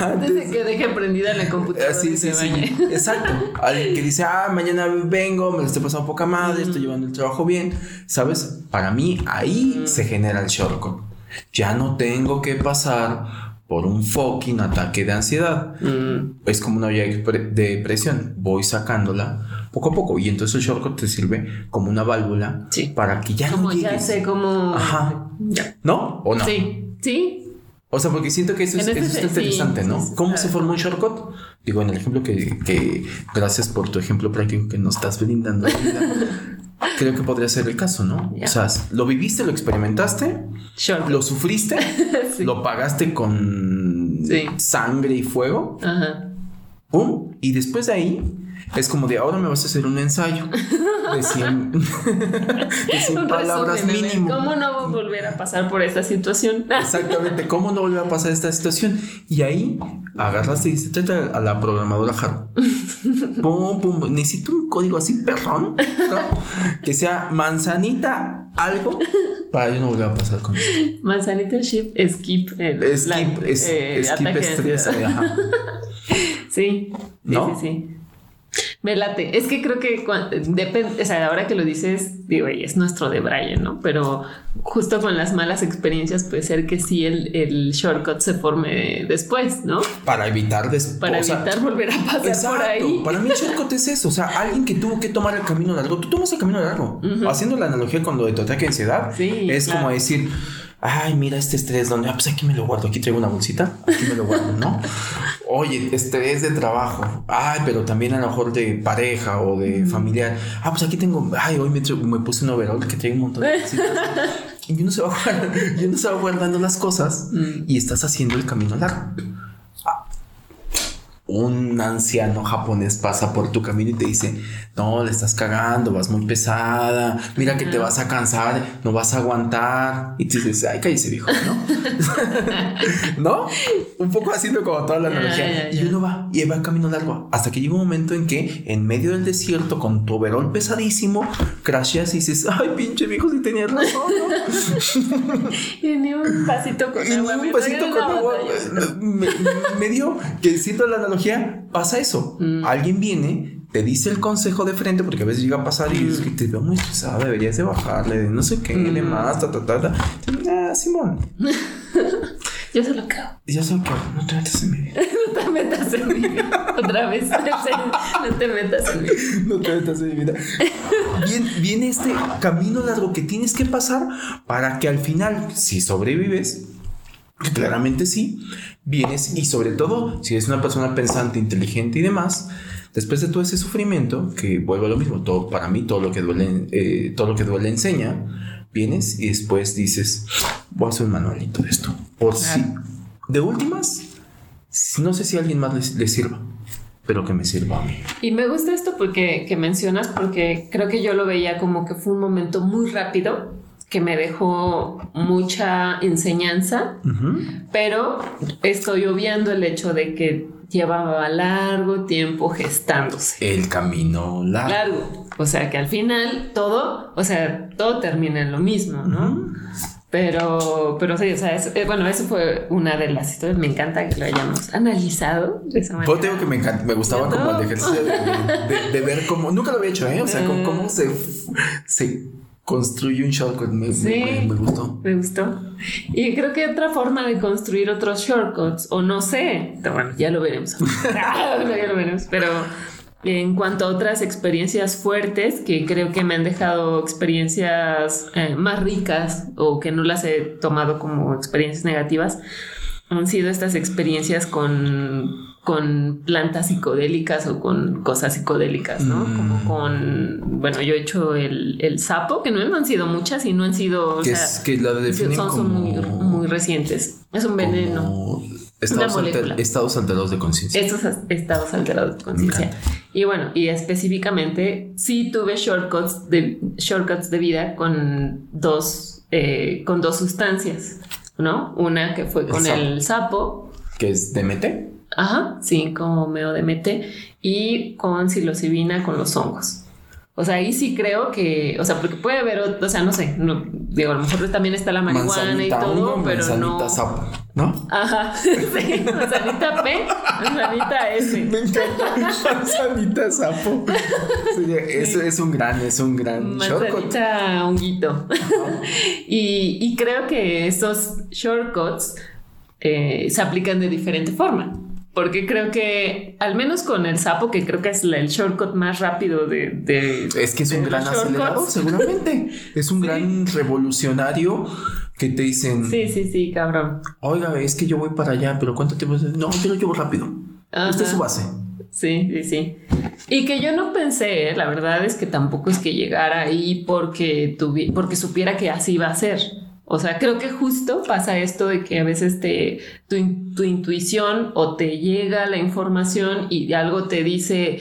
Antes, de que deje prendida la computadora. Sí, sí, sí. Exacto. Alguien que dice, ah, mañana vengo, me lo estoy pasando poca madre, estoy llevando el trabajo bien. ¿Sabes? Para mí ahí se genera el shortcut. Ya no tengo que pasar por un fucking ataque de ansiedad. Mm. Es como una de presión. Voy sacándola poco a poco. Y entonces el shortcut te sirve como una válvula para que ya como no ya sé cómo. Ajá. ¿No? ¿O no? Sí. Sí. O sea, porque siento que eso es, interesante, ¿no? ¿Cómo se formó un shortcut? Digo, en el ejemplo que, que, gracias por tu ejemplo práctico que nos estás brindando. creo que podría ser el caso, ¿no? O sea, lo viviste, lo experimentaste, lo sufriste, lo pagaste con sangre y fuego. Ajá. ¡Pum! Y después de ahí es como de ahora me vas a hacer un ensayo de 100, palabras mínimo. ¿Cómo no volver a pasar por esta situación? Exactamente, ¿cómo no volver a pasar esta situación? Y ahí agarraste y dices, a la programadora Jaro. pum, pum, necesito un código así perrón, que sea manzanita algo para yo no volver a pasar con eso. Manzanita ship, skip, skip, es, eh, skip estrés. Sí, ¿No? sí, sí. Me late. Es que creo que depende, o sea, ahora que lo dices, digo, es nuestro de Brian, ¿no? Pero justo con las malas experiencias puede ser que sí el, shortcut se forme después, ¿no? Para evitar después. Para evitar volver a pasar por ahí. Para mí el shortcut es eso. O sea, alguien que tuvo que tomar el camino largo. Tú tomas el camino largo. Haciendo la analogía con lo de tu ataque de ansiedad. es como decir ay, mira este estrés, donde, ah, pues aquí me lo guardo, aquí traigo una bolsita, aquí me lo guardo, ¿no? Oye, estrés de trabajo, ay, pero también a lo mejor de pareja o de familiar, ah, pues aquí tengo, ay, hoy me, me puse un overall que trae un montón de cositas. y uno se va, y uno se va guardando las cosas y estás haciendo el camino largo un anciano japonés pasa por tu camino y te dice, no, le estás cagando, vas muy pesada, mira que te vas a cansar, no vas a aguantar. Y tú dices, ay, cállese viejo, ¿no? ¿No? Un poco haciendo como toda la analogía. Y uno va y va camino largo hasta que llega un momento en que en medio del desierto con tu overol pesadísimo, crasheas y dices, ay, pinche viejo, si tenías razón, ¿no? y ni un pasito con agua. Ni un pasito con agua. Me, me dio que siento la analogía pasa eso. Mm. Alguien viene, te dice el consejo de frente, porque a veces llega a pasar y mm. es que te veo muy estresada, deberías de bajarle, no sé qué, mm. más, ta, ta, ta, ta. Ah, Simón. Yo se lo creo. Yo se lo creo. No te metas en mi vida. no te metas en mi vida. Otra vez. No te metas en mi vida. No te metas en mi vida. viene este camino largo que tienes que pasar para que al final, si sobrevives, claramente sí, vienes y sobre todo si eres una persona pensante, inteligente y demás, después de todo ese sufrimiento, que vuelvo a lo mismo, todo, para mí todo lo que duele, eh, todo lo que duele enseña, vienes y después dices, voy a hacer un manualito de esto. Por si, de últimas, no sé si a alguien más le, sirva pero que me sirva a mí. Y me gusta esto porque que mencionas porque creo que yo lo veía como que fue un momento muy rápido que me dejó mucha enseñanza, pero estoy obviando el hecho de que llevaba largo tiempo gestándose. El camino largo. Largo. O sea que al final todo, o sea, todo termina en lo mismo, ¿no? Pero, pero sí, o sea, eh, bueno, eso fue una de las historias. Me encanta que lo hayamos analizado de esa manera. Yo tengo que me encanta, me gustaba como el ejercicio de, ver cómo, nunca lo había hecho, ¿eh? O sea, cómo, cómo se, se construye un shortcut. Me, me, gustó. Me gustó. Y creo que otra forma de construir otros shortcuts, o no sé, bueno, ya lo veremos. ya lo veremos, pero en cuanto a otras experiencias fuertes que creo que me han dejado experiencias eh, más ricas o que no las he tomado como experiencias negativas, han sido estas experiencias con con plantas psicodélicas o con cosas psicodélicas, ¿no? Mm. Como con, bueno, yo he hecho el, el, sapo, que no han sido muchas y no han sido... Que, es, que la definen son, muy, muy, recientes. Es un veneno. Estados, estados, alterados de conciencia. Estos estados alterados de conciencia. Y bueno, y específicamente sí tuve shortcuts de, shortcuts de vida con dos, eh, con dos sustancias, ¿no? Una que fue con el, sapo. ¿Que es DMT? Ajá, sí, como meodemete y con psilocibina con los hongos. O sea, ahí sí creo que, o sea, porque puede haber, o sea, no sé, no, digo, a lo mejor también está la marihuana y todo, pero no. Sapo, ¿no? Ajá, sí, manzanita P, manzanita S. Me encanta, manzanita sapo. Sí, eso es un gran, es un gran manzanita honguito. y, y creo que esos shortcuts eh, se aplican de diferente forma porque creo que, al menos con el sapo, que creo que es el shortcut más rápido de. es que es un gran acelerador, seguramente. es un gran revolucionario que te dicen. Sí, sí, sí, cabrón. Oiga, es que yo voy para allá, pero ¿cuánto tiempo? No, yo lo llevo rápido. Esta es su base. Sí, sí, sí. Y que yo no pensé, ¿eh? la verdad es que tampoco es que llegara ahí porque, porque supiera que así iba a ser. O sea, creo que justo pasa esto de que a veces te, tu, intuición o te llega la información y algo te dice,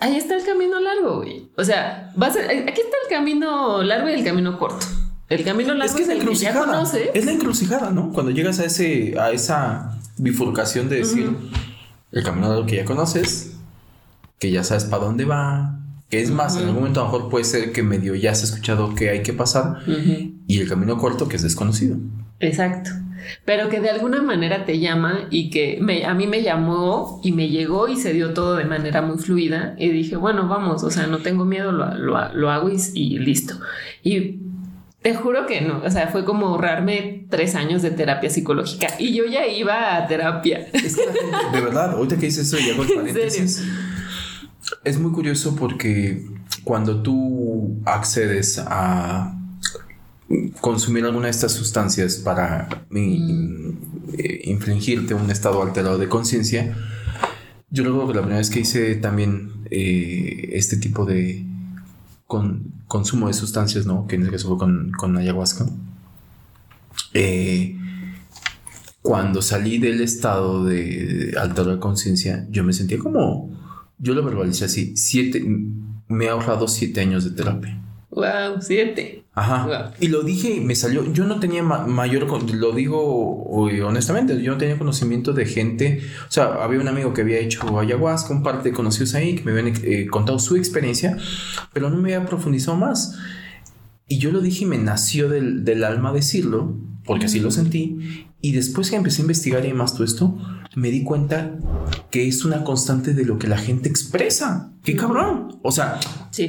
ahí está el camino largo, güey. O sea, vas aquí está el camino largo y el camino corto. El camino largo es, el que ya conoces. Es la encrucijada, ¿no? Cuando llegas a ese, a esa bifurcación de decir el camino largo que ya conoces, que ya sabes para dónde va, que es más, en algún momento a lo mejor puede ser que medio ya has escuchado que hay que pasar y el camino corto que es desconocido. Exacto. Pero que de alguna manera te llama y que a mí me llamó y me llegó y se dio todo de manera muy fluida y dije, bueno, vamos, o sea, no tengo miedo, lo, hago y, listo. Y te juro que no, o sea, fue como ahorrarme tres años de terapia psicológica y yo ya iba a terapia. Es que de verdad, ahorita que dices eso y hago el paréntesis es muy curioso porque cuando tú accedes a consumir alguna de estas sustancias para mm. eh, infligirte un estado alterado de conciencia, yo que la primera vez que hice también eh, este tipo de consumo de sustancias, ¿no? Que en este caso fue con, con ayahuasca. Eh, cuando salí del estado de alterado de conciencia, yo me sentía como yo lo verbalicé así, siete, me he ahorrado siete años de terapia. Wow, siete. Ajá. Y lo dije y me salió. Yo no tenía mayor, lo digo honestamente, yo no tenía conocimiento de gente. O sea, había un amigo que había hecho ayahuasca, un par de conocidos ahí que me habían eh, contado su experiencia, pero no me había profundizado más. Y yo lo dije y me nació del, del alma decirlo, porque así lo sentí. Y después que empecé a investigar y más todo esto, me di cuenta que es una constante de lo que la gente expresa. ¡Qué cabrón! O sea,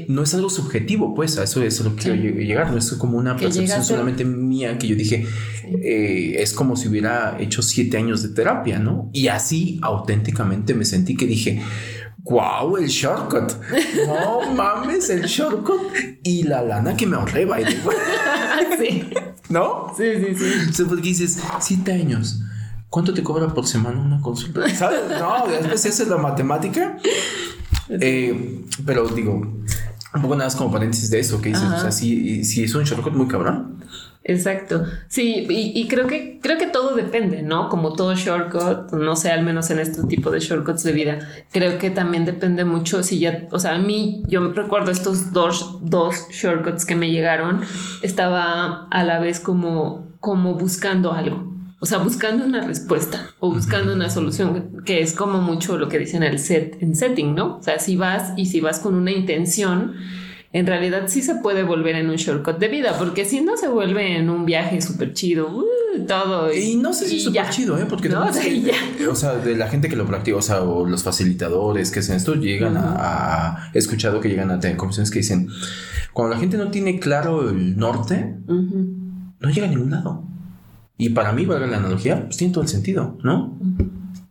no es algo subjetivo, pues a eso es a lo que quiero llegar. No es como una percepción solamente mía que yo dije, eh, es como si hubiera hecho siete años de terapia, ¿no? Y así auténticamente me sentí que dije, wow, el shortcut. No mames, el shortcut y la lana que me ahorré, sí. ¿No? Sí, sí, sí. O sea, porque dices, siete años. ¿Cuánto te cobra por semana una consulta? ¿Sabes? No, después se hace la matemática. Eh, pero digo, un poco nada más como paréntesis de eso que dices. O sea, si, si es un shortcut muy cabrón. Exacto. Sí, y, creo que creo que todo depende, ¿no? Como todo shortcut, no sé, al menos en este tipo de shortcuts de vida, creo que también depende mucho si ya, o sea, a mí, yo recuerdo estos dos, dos shortcuts que me llegaron, estaba a la vez como, como buscando algo. O sea, buscando una respuesta o buscando una solución, que es como mucho lo que dicen el set en setting, ¿no? O sea, si vas y si vas con una intención, en realidad sí se puede volver en un shortcut de vida, porque si no se vuelve en un viaje súper chido, uh, todo. Y, no sé si es súper chido, ¿eh? Porque no, o, sea, de la gente que lo practica, o sea, o los facilitadores que hacen esto, llegan a, He escuchado que llegan a tener conversaciones que dicen, cuando la gente no tiene claro el norte, no llega a ningún lado. Y para mí, valga la analogía, pues tiene todo el sentido, ¿no?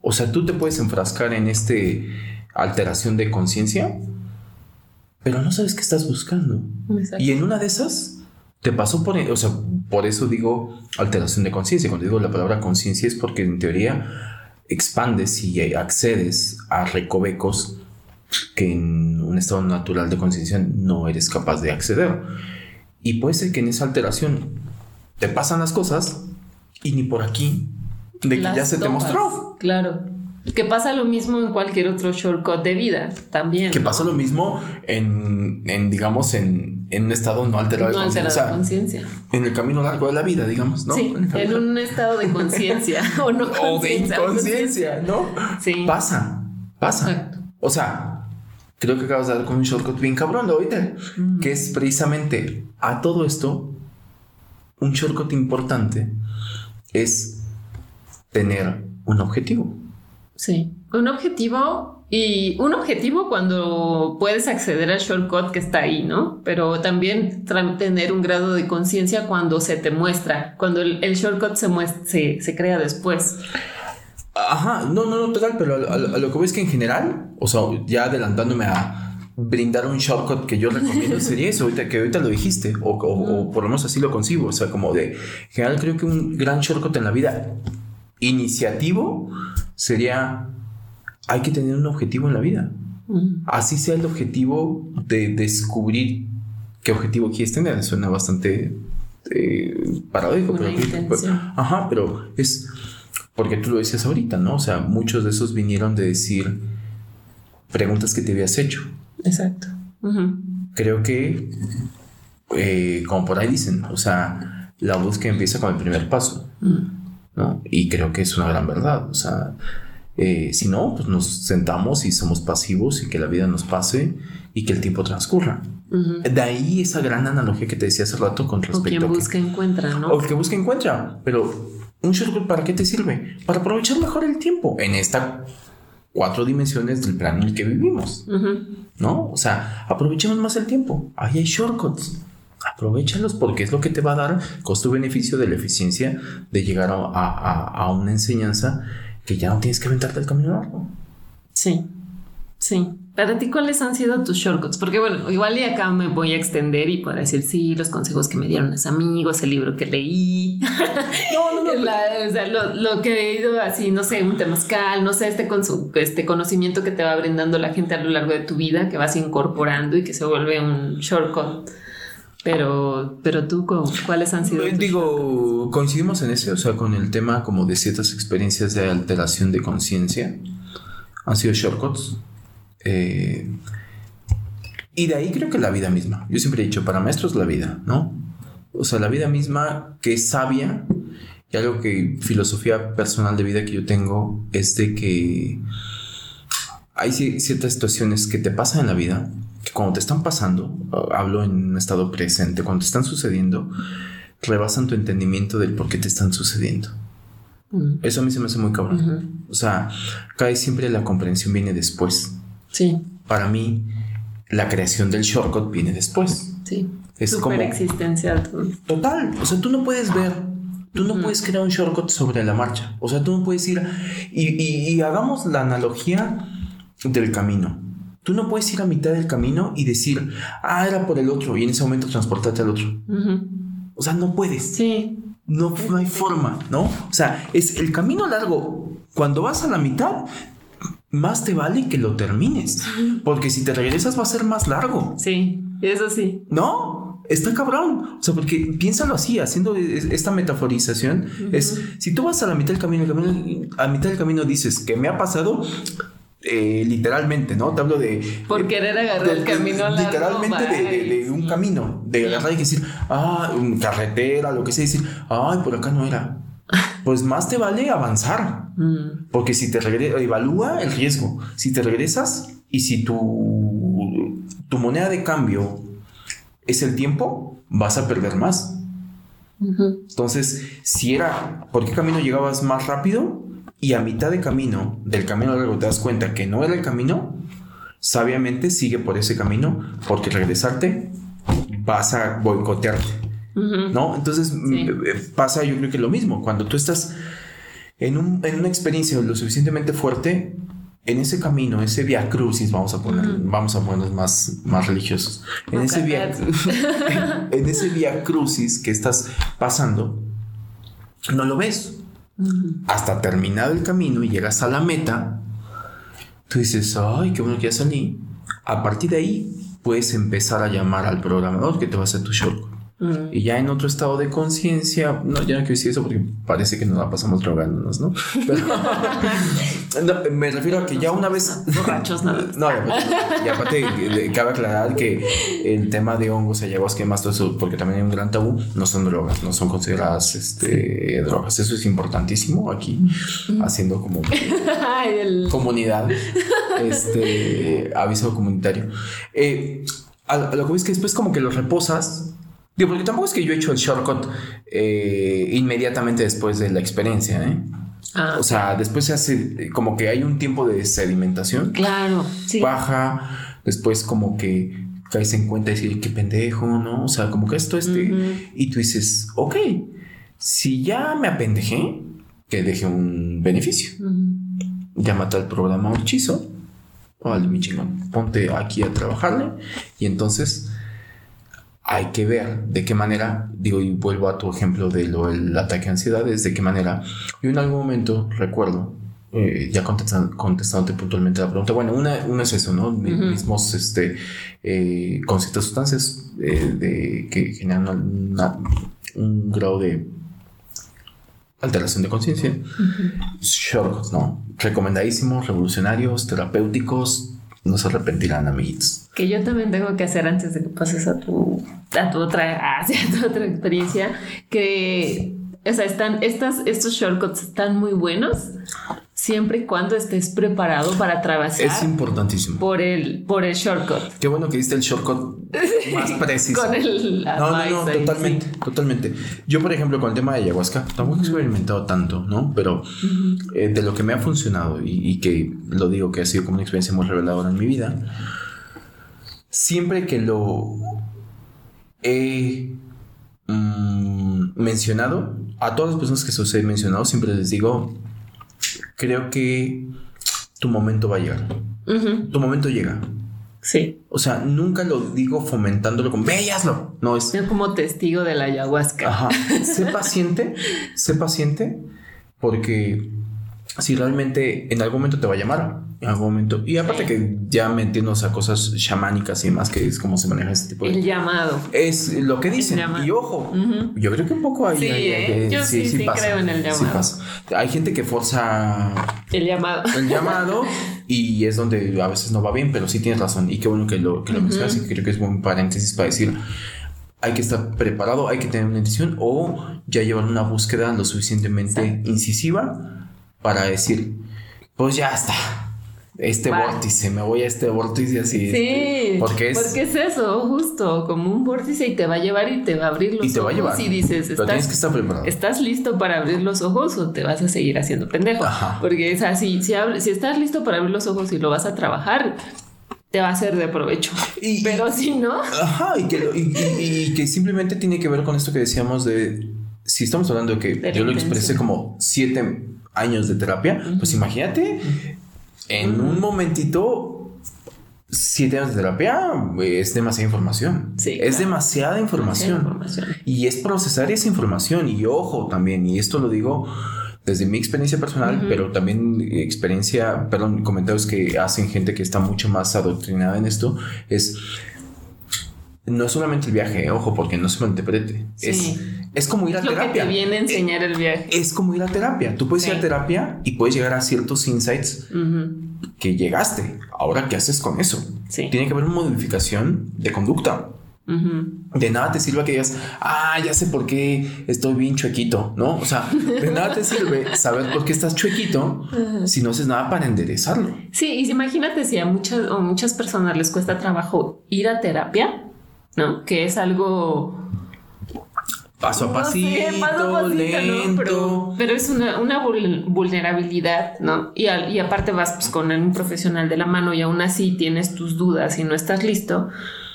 O sea, tú te puedes enfrascar en este alteración de conciencia, pero no sabes qué estás buscando. Y en una de esas te pasó por, o sea, por eso digo alteración de conciencia. Cuando digo la palabra conciencia es porque en teoría expandes y accedes a recovecos que en un estado natural de conciencia no eres capaz de acceder. Y puede ser que en esa alteración te pasan las cosas y ni por aquí de que ya se te mostró. Claro. Que pasa lo mismo en cualquier otro shortcut de vida también. Que pasa lo mismo en, en digamos, en, en, un estado no alterado no de conciencia. En el camino largo de la vida, digamos, ¿no? Sí, en, un estado de conciencia o no O de inconsciencia, ¿no? Sí. Pasa, pasa. O sea, creo que acabas de dar con un shortcut bien cabrón ahorita, mm. que es precisamente a todo esto, un shortcut importante es tener un objetivo. Sí, un objetivo y un objetivo cuando puedes acceder al shortcut que está ahí, ¿no? Pero también tener un grado de conciencia cuando se te muestra, cuando el, shortcut se, muestra, se, crea después. Ajá, no, no, no, total, pero a, lo que ves que en general, o sea, ya adelantándome a brindar un shortcut que yo recomiendo sería eso, ahorita, que ahorita lo dijiste, o, o, por lo menos así lo concibo, o sea, como de, en general creo que un gran shortcut en la vida iniciativo sería, hay que tener un objetivo en la vida. Así sea el objetivo de descubrir qué objetivo quieres tener. Suena bastante eh, paradójico, pero, ajá, pero es porque tú lo decías ahorita, ¿no? O sea, muchos de esos vinieron de decir preguntas que te habías hecho. Exacto. Creo que, eh, como por ahí dicen, o sea, la búsqueda empieza con el primer paso. Y creo que es una gran verdad. O sea, eh, si no, pues nos sentamos y somos pasivos y que la vida nos pase y que el tiempo transcurra. De ahí esa gran analogía que te decía hace rato con respecto o quien busca encuentra, ¿no? O el que busca encuentra, pero un shortcut para qué te sirve? Para aprovechar mejor el tiempo en esta cuatro dimensiones del plano en el que vivimos, ¿no? O sea, aprovechemos más el tiempo. Ahí hay shortcuts aprovechalos porque es lo que te va a dar costo-beneficio de la eficiencia de llegar a, una enseñanza que ya no tienes que aventarte el camino largo. Sí, sí. Para ti, ¿cuáles han sido tus shortcuts? Porque bueno, igual y acá me voy a extender y puedo decir, sí, los consejos que me dieron los amigos, el libro que leí. No, no, no. o sea, lo, que he ido así, no sé, un temazcal, no sé, este, con su, este conocimiento que te va brindando la gente a lo largo de tu vida, que vas incorporando y que se vuelve un shortcut. Pero, pero tú, ¿cuáles han sido? Digo, coincidimos en ese, o sea, con el tema como de ciertas experiencias de alteración de conciencia. Han sido shortcuts. Eh, y de ahí creo que la vida misma. Yo siempre he dicho, para maestros la vida, ¿no? O sea, la vida misma que es sabia. Y algo que filosofía personal de vida que yo tengo es de que hay ciertas situaciones que te pasan en la vida cuando te están pasando, hablo en un estado presente, cuando te están sucediendo, rebasan tu entendimiento del por qué te están sucediendo. Mm. Eso a mí se me hace muy cabrón. O sea, vez siempre la comprensión viene después. Sí. Para mí, la creación del shortcut viene después. Sí. Es Super existencial. Total. O sea, tú no puedes ver. Tú no puedes crear un shortcut sobre la marcha. O sea, tú no puedes ir. y hagamos la analogía del camino. Tú no puedes ir a mitad del camino y decir, ah, era por el otro y en ese momento transportarte al otro. O sea, no puedes. Sí. No, hay forma, ¿no? O sea, es el camino largo. Cuando vas a la mitad, más te vale que lo termines. Porque si te regresas va a ser más largo. Sí, eso sí. ¿No? Está cabrón. O sea, porque piénsalo así, haciendo esta metaforización, es si tú vas a la mitad del camino, camino, a mitad del camino dices que me ha pasado, eh, literalmente, ¿no? Te hablo de... Por querer agarrar el camino largo, Literalmente de, un camino, de agarrar y decir, ah, un carretera, lo que sea, decir, ay, por acá no era. Pues más te vale avanzar, mm. porque si te regresas, evalúa el riesgo. Si te regresas y si tu, tu moneda de cambio es el tiempo, vas a perder más. Entonces, si era, ¿por qué camino llegabas más rápido? Y a mitad de camino, del camino largo, te das cuenta que no era el camino, sabiamente sigue por ese camino, porque regresarte vas a boicotearte. ¿No? Entonces eh, pasa yo creo que lo mismo, cuando tú estás en, una experiencia lo suficientemente fuerte, en ese camino, ese via crucis, vamos a poner, vamos a ponernos más, más religiosos. En ese, via, en ese via crucis que estás pasando, no lo ves hasta terminado el camino y llegas a la meta, tú dices, ay, qué bueno que ya salí. A partir de ahí puedes empezar a llamar al programador que te va a hacer tu shortcut. Y ya en otro estado de conciencia, no, ya no quiero decir eso porque parece que nos la pasamos drogándonos, ¿no? Pero me refiero a que ya una vez. Borrachos, no. no, y aparte, cabe aclarar que el tema de hongos, ayahuasca y más todo eso, porque también hay un gran tabú, no son drogas, no son consideradas este, drogas. Eso es importantísimo aquí, haciendo como comunidad, este aviso comunitario. Eh, lo que ves que después como que los reposas Digo, porque tampoco es que yo he hecho el shortcut eh, inmediatamente después de la experiencia, ¿eh? Ah, o sea, después se hace como que hay un tiempo de sedimentación. Claro, sí. Baja, después como que caes en cuenta y decir, qué pendejo, ¿no? O sea, como que esto, este. Y tú dices, ok, si ya me apendejé, que deje un beneficio. Llámate al programa Orchizo. Vale, mi chingón. Ponte aquí a trabajarle. Y entonces hay que ver de qué manera, digo, y vuelvo a tu ejemplo de lo del ataque a ansiedades, de qué manera. Yo en algún momento recuerdo, eh, ya contestando, contestándote puntualmente la pregunta, bueno, una, es eso, ¿no? Mismos, este, eh, con ciertas sustancias eh, de, que generan un grado de alteración de conciencia. Uh ¿no? Recomendadísimos, revolucionarios, terapéuticos, no se arrepentirán, amiguitos. Que yo también tengo que hacer antes de que pases a tu, a tu otra, hacia tu otra experiencia, que, o sea, están, estas, estos shortcuts están muy buenos, siempre y cuando estés preparado para atravesar. Es importantísimo. Por el, por el shortcut. Qué bueno que diste el shortcut más preciso. con el. No, no, no, totalmente, totalmente. Yo, por ejemplo, con el tema de ayahuasca, tampoco he experimentado tanto, ¿no? Pero eh, de lo que me ha funcionado y, que lo digo que ha sido como una experiencia muy reveladora en mi vida, siempre que lo he mm, mencionado, a todas las personas que se os he mencionado, siempre les digo creo que tu momento va a llegar. Tu momento llega. Sí. O sea, nunca lo digo fomentándolo con ve No es. como testigo de la ayahuasca. Ajá. sé paciente, sé paciente, porque si realmente en algún momento te va a llamar, momento. Y aparte que ya metiéndonos a cosas chamánicas y demás, que es como se maneja este tipo de... El llamado. Es lo que dicen. Y ojo, yo creo que un poco ahí... Sí, ¿eh? yo sí, sí, creo en el llamado. Hay gente que forza... El llamado. El llamado y es donde a veces no va bien, pero sí tienes razón. Y qué bueno que lo, que lo mencionas y creo que es buen paréntesis para decir hay que estar preparado, hay que tener una intención o ya llevar una búsqueda lo suficientemente incisiva para decir, pues ya está este vórtice, me voy a este vórtice así. Sí, porque es, porque es eso, justo, como un vórtice y te va a llevar y te va a abrir los ojos. Y te va a llevar. Y dices, estás, tienes que estar preparado. ¿estás listo para abrir los ojos o te vas a seguir haciendo pendejo? Porque es así, si, si estás listo para abrir los ojos y lo vas a trabajar, te va a ser de provecho. Pero si no. Ajá, y que, y, que simplemente tiene que ver con esto que decíamos de. Si estamos hablando de que yo lo expresé como siete años de terapia, pues imagínate en un momentito, siete años de terapia es demasiada información. Sí, es demasiada información. Y es procesar esa información. Y ojo también, y esto lo digo desde mi experiencia personal, pero también experiencia, perdón, comentarios que hacen gente que está mucho más adoctrinada en esto, es no es solamente el viaje, ojo, porque no se malinterprete. Es, es como ir a terapia. Lo que te viene a enseñar el viaje. Es como ir a terapia. Tú puedes ir a terapia y puedes llegar a ciertos insights que llegaste. Ahora, ¿qué haces con eso? Tiene que haber una modificación de conducta. De nada te sirve que digas, ah, ya sé por qué estoy bien chuequito, ¿no? O sea, de nada te sirve saber por qué estás chuequito si no haces nada para enderezarlo. Sí, y imagínate si a muchas o muchas personas les cuesta trabajo ir a terapia ¿no? Que es algo paso a pasito, lento. Pero, es una, vulnerabilidad, ¿no? Y, y aparte vas pues, con un profesional de la mano y aún así tienes tus dudas y no estás listo.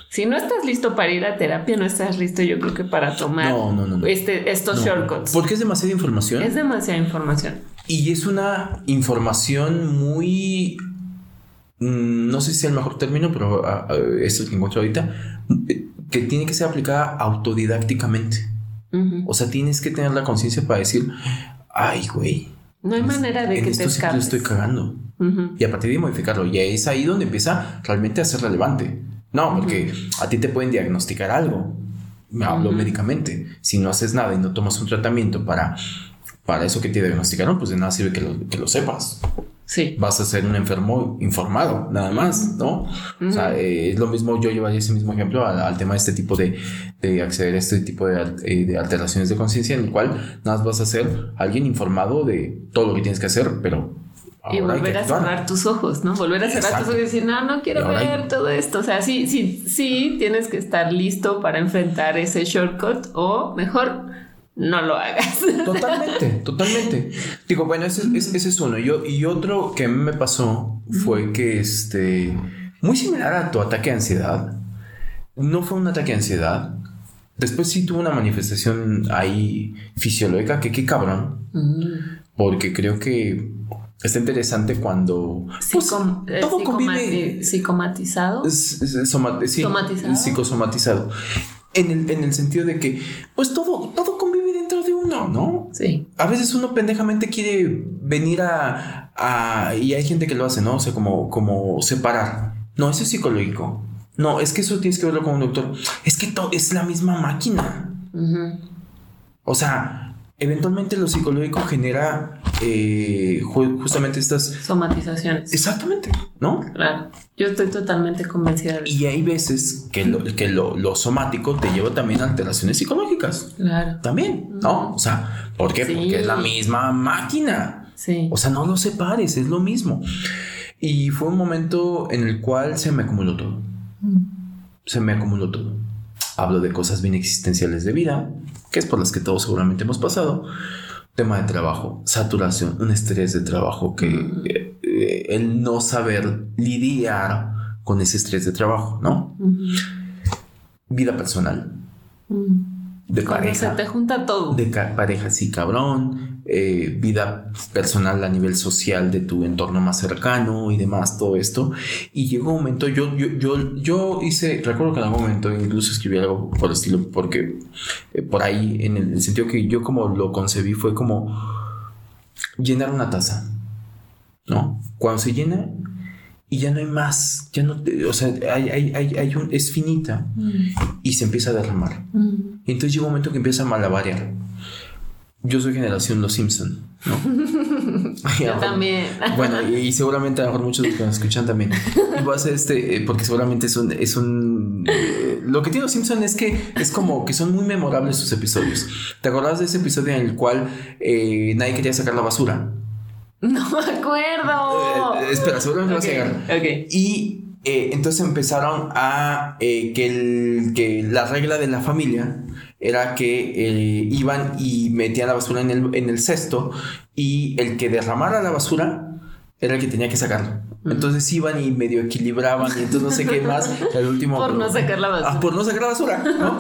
Si no estás listo para ir a terapia, no estás listo, yo creo que para tomar este, estos shortcuts. Porque es demasiada información. Es demasiada información. Y es una información muy. Mm, no sé si es el mejor término, pero ah, ah, es el que encuentro ahorita que tiene que ser aplicada autodidácticamente. O sea, tienes que tener la conciencia para decir, ay, güey. No hay manera de que te escapes. estoy cagando. Y a partir de modificarlo. Y es ahí donde empieza realmente a ser relevante. No, porque a ti te pueden diagnosticar algo. Me hablo médicamente. Si no haces nada y no tomas un tratamiento para, para eso que te diagnosticaron, pues de nada sirve que lo, que lo sepas. Sí. Vas a ser un enfermo informado, nada más, ¿no? O sea, eh, es lo mismo, yo llevaría ese mismo ejemplo al, al tema de este tipo de, de, acceder a este tipo de, eh, de alteraciones de conciencia, en el cual nada más vas a ser alguien informado de todo lo que tienes que hacer, pero y volver a cerrar tus ojos, ¿no? Volver a cerrar tus ojos y decir, no, no quiero ver todo esto. O sea, sí, sí, sí, tienes que estar listo para enfrentar ese shortcut o mejor no lo hagas. Totalmente, totalmente. Digo, bueno, ese, ese, es uno. Yo, y otro que me pasó fue que, este, muy similar a tu ataque de ansiedad, no fue un ataque de ansiedad. Después sí tuvo una manifestación ahí fisiológica que qué cabrón. Porque creo que Está interesante cuando pues, todo convive psicomatizado. somatizado. Psicosomatizado. En el, en el sentido de que, pues todo, todo ¿no? Sí. A veces uno pendejamente quiere venir a, a y hay gente que lo hace, ¿no? O sea, como, como separar. No, eso es psicológico. No, es que eso tienes que verlo con un doctor. Es que todo es la misma máquina. O sea, eventualmente lo psicológico genera eh, justamente estas somatizaciones. Exactamente, ¿no? Claro. Yo estoy totalmente convencida de eso. Y hay veces que lo, que lo, somático te lleva también a alteraciones psicológicas. Claro. También, ¿no? O sea, ¿por qué? Porque es la misma máquina. Sí. O sea, no lo separes, es lo mismo. Y fue un momento en el cual se me acumuló todo. Se me acumuló todo. Hablo de cosas bien existenciales de vida, que es por las que todos seguramente hemos pasado. Tema de trabajo, saturación, un estrés de trabajo que eh, el no saber lidiar con ese estrés de trabajo, ¿no? Vida personal. De pareja. Se te junta todo. De pareja, sí, cabrón. Eh, vida personal a nivel social de tu entorno más cercano y demás, todo esto. Y llegó un momento, yo, yo, yo, yo hice, recuerdo que en algún momento incluso escribí algo por el estilo, porque eh, por ahí, en el sentido que yo como lo concebí, fue como llenar una taza, ¿no? Cuando se llena, y ya no hay más, ya no, o sea, hay, hay, hay, hay un, es finita y se empieza a derramar. Y entonces llega un momento que empieza a malabarear yo soy generación Los Simpson, ¿no? Yo también. bueno, y, seguramente a lo mejor muchos de los que nos escuchan también. Y voy a hacer este, eh, porque seguramente es un, es un eh, lo que tiene Los Simpson es que es como que son muy memorables sus episodios. ¿Te acordás de ese episodio en el cual eh, nadie quería sacar la basura? No me acuerdo. espera, seguramente okay, vas a llegar. Okay. Y entonces empezaron a que, el, que la regla de la familia era que eh, iban y metían la basura en el, en el cesto y el que derramara la basura era el que tenía que sacarlo. Entonces iban y medio equilibraban y entonces no sé qué más. El último. por no sacar la basura. Ah, por no sacar la basura, ¿no?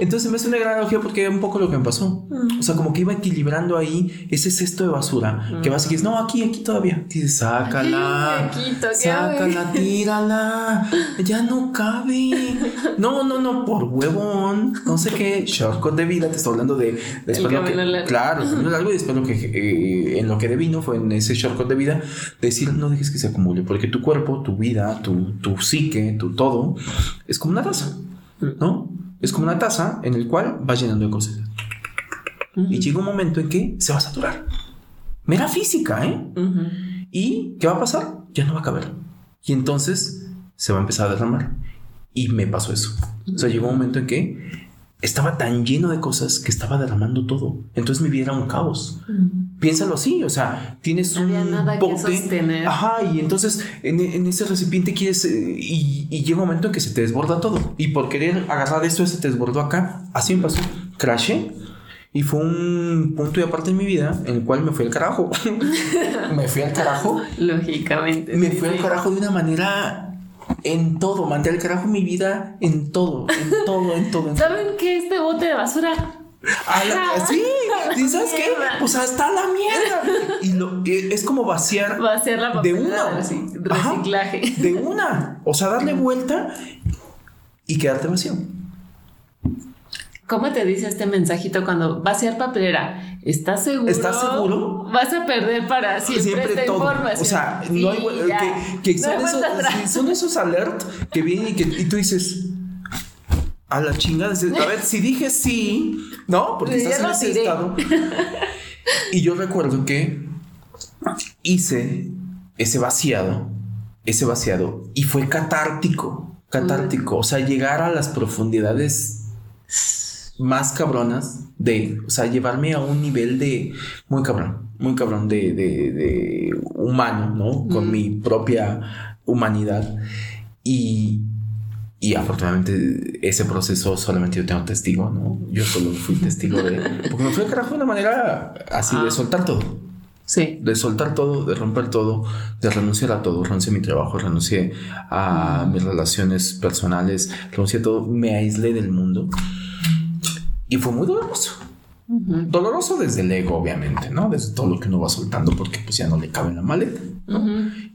Entonces me hace una gran analogía porque es un poco lo que me pasó. O sea, como que iba equilibrando ahí ese cesto de basura que vas y dices, no, aquí, aquí todavía. Dices, sácala. Aquí, sácala, tírala. Ya no cabe. No, no, no, por huevón. No sé qué. Shortcut de vida. Te estoy hablando de. después lo que, claro, y después lo que eh, en lo que devino fue en ese shortcut de vida decir no dejes que se acumule, porque tu cuerpo, tu vida, tu, tu psique, tu todo, es como una taza, ¿no? Es como una taza en el cual vas llenando de cosas. Y llega un momento en que se va a saturar. Mera física, ¿eh? ¿Y qué va a pasar? Ya no va a caber. Y entonces se va a empezar a derramar. Y me pasó eso. O sea, llegó un momento en que estaba tan lleno de cosas que estaba derramando todo. Entonces mi vida era un caos. Piénsalo así, o sea, tienes un nada bote. Ajá, y entonces en, ese recipiente quieres eh, y, llega un momento en que se te desborda todo. Y por querer agarrar esto, se te desbordó acá. Así me pasó. Crashé. Y fue un punto y aparte en mi vida en el cual me fui al carajo. me fui al carajo. Lógicamente. Me fui al carajo de una manera en todo, mandé al carajo mi vida en todo, en todo, en todo. ¿Saben qué? Este bote de basura sí, ¿y sabes qué? Pues hasta la mierda. Y lo, es como vaciar, vaciar la de una. reciclaje. de una. O sea, darle vuelta y quedarte vacío. ¿Cómo te dice este mensajito cuando vaciar papelera? ¿Estás seguro? ¿Estás seguro? Vas a perder para siempre, esta información. O sea, no hay, que, son, esos, son, esos, alert que vienen y que y tú dices, a la chingada. A ver, si dije sí, ¿no? Porque Pues estás en ese estado. Y yo recuerdo que hice ese vaciado, ese vaciado, y fue catártico, catártico. O sea, llegar a las profundidades más cabronas de, o sea, llevarme a un nivel de muy cabrón, muy cabrón de, de, de humano, ¿no? Con Mm. mi propia humanidad. Y, y afortunadamente ese proceso solamente yo tengo testigo, ¿no? Yo solo fui testigo de... Porque me fue al carajo de una manera así de Ah. soltar todo. Sí. De soltar todo, de romper todo, de renunciar a todo. Renuncié a mi trabajo, renuncié a mis relaciones personales, renuncié a todo. Me aislé del mundo. Y fue muy doloroso. Doloroso desde el ego, obviamente, ¿no? Desde todo lo que uno va soltando porque pues ya no le cabe en la maleta.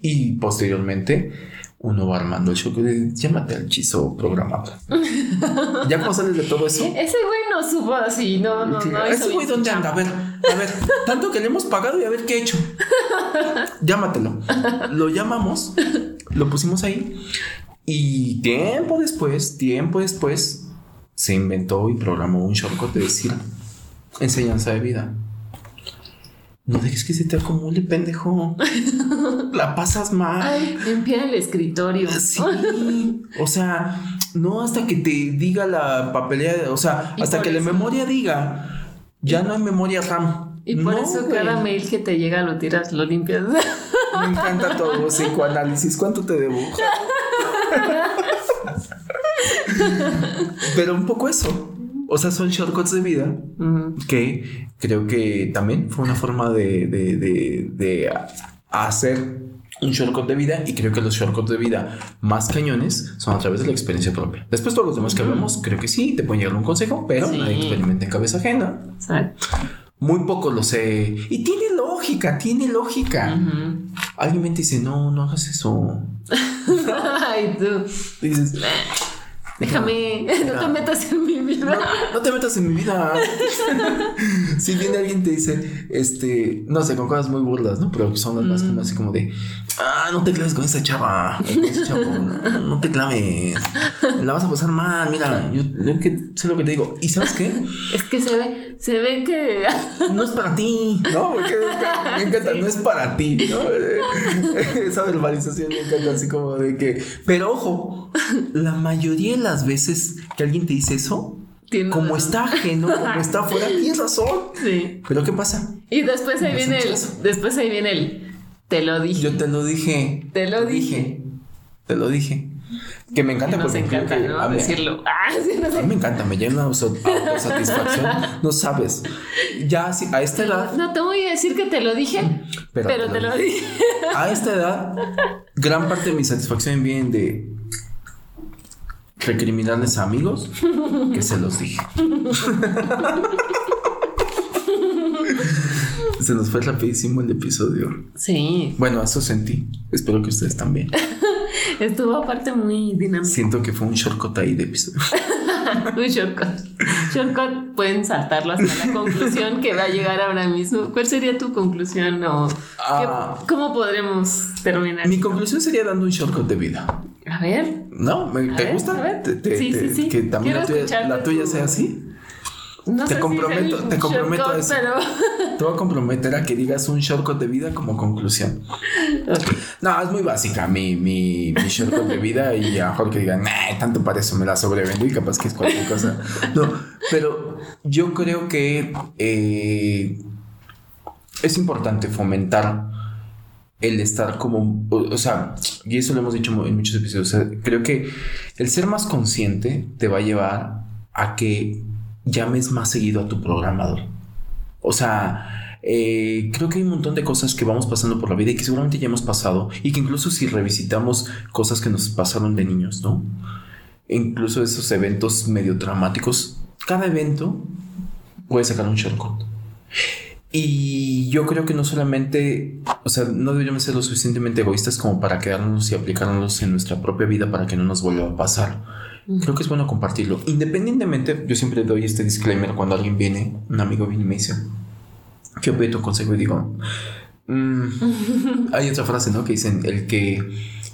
Y posteriormente uno va armando el show llámate al hechizo programado. ya cuando sales de todo eso. Ese güey no supo así, no, no, no. Ese güey dónde anda, a ver, a ver, tanto que le hemos pagado y a ver qué ha hecho. Llámatelo. Lo llamamos, lo pusimos ahí y tiempo después, tiempo después, se inventó y programó un shortcut de decir enseñanza de vida. No dejes que se te acumule, pendejo. La pasas mal. Ay, limpia el escritorio. Sí, o sea, no hasta que te diga la papelera, o sea, hasta que la memoria diga, ya no hay memoria RAM. Y por No, eso güey. cada mail que te llega lo tiras, lo limpias. Me encanta todo, psicoanálisis, ¿cuánto te debo? Pero un poco eso. O sea, son shortcuts de vida que creo que también fue una forma de, de, de, de hacer un shortcut de vida y creo que los shortcuts de vida más cañones son a través de la experiencia propia. Después todos los demás que hablamos, creo que sí, te pueden llegar un consejo, pero Sí. nadie experimenta en cabeza ajena. Exacto. Muy poco lo sé. Y tiene lógica, tiene lógica. Alguien me dice, no, no hagas eso. Ay, tú. Y dices, Déjame, no te metas en mi vida. no, no te metas en mi vida. si viene alguien te dice, este, no sé, con cosas muy burlas, ¿no? Pero son las más como así como de, ah, no te claves con esa chava, con ese chavo, no, no te claves, la vas a pasar mal, mira, yo, yo que sé lo que te digo. ¿Y sabes qué? Es que se ve, se ve que. No es para ti, ¿no? Porque me encanta, no es para ti, ¿no? Esa verbalización me encanta así como de que, pero ojo, la mayoría de las veces que alguien te dice eso, Tiene como razón. está ajeno, como está afuera, tienes razón. Sí. Pero ¿qué pasa? Y después ahí viene el. Después ahí viene el. Te lo dije. Yo te lo dije. Te lo dije. Te lo dije. Que me encanta Nos porque encanta, ¿no? a mí- Decirlo. Ah, sí, no A sé. mí me encanta, me llena autosatisfacción. No sabes. Ya sí, a esta edad, No te voy a decir que te lo dije, Pero pero, te te lo lo dije. a esta edad, gran parte de mi satisfacción viene de recriminarles a amigos que se los dije. Se nos fue rapidísimo el episodio. Sí, Bueno, eso sentí. Espero que ustedes también. estuvo aparte muy dinámico. Siento que fue un shortcut ahí de episodio. Un shortcut. Shortcut pueden saltarlo hasta la conclusión que va a llegar ahora mismo. ¿Cuál sería tu conclusión o qué- Ah. cómo podremos terminar? Mi conclusión sería dando un shortcut de vida. A ver, ¿No? ¿Me- A ¿Te ver, gusta? a ver. ¿Te- te- Sí, te- sí, sí. Que también la tuya, la sea así. no Te sé comprometo- si es el te comprometo a eso. pero Te voy a comprometer a que digas un shortcut de vida como conclusión. No, es muy básica mi, mi, mi shortcut de vida y a lo mejor que digan, "Nah, tanto para eso me la sobrevendo y capaz que es cualquier cosa. No, pero yo creo que eh, es importante fomentar el estar como, o, o sea, y eso lo hemos dicho en muchos episodios, creo que el ser más consciente te va a llevar a que llames más seguido a tu programador. O sea, eh, creo que hay un montón de cosas que vamos pasando por la vida y que seguramente ya hemos pasado y que incluso si revisitamos cosas que nos pasaron de niños, ¿no? Incluso esos eventos medio dramáticos, cada evento puede sacar un shortcut. Y yo creo que no solamente, o sea, no deberíamos ser lo suficientemente egoístas como para quedarnos y aplicarnos en nuestra propia vida para que no nos vuelva a pasar. Creo que es bueno compartirlo. Independientemente, yo siempre doy este disclaimer cuando alguien viene, un amigo viene y me dice, ¿qué pido tu consejo? Y digo, "Mm". hay otra frase, ¿no? Que dicen, el que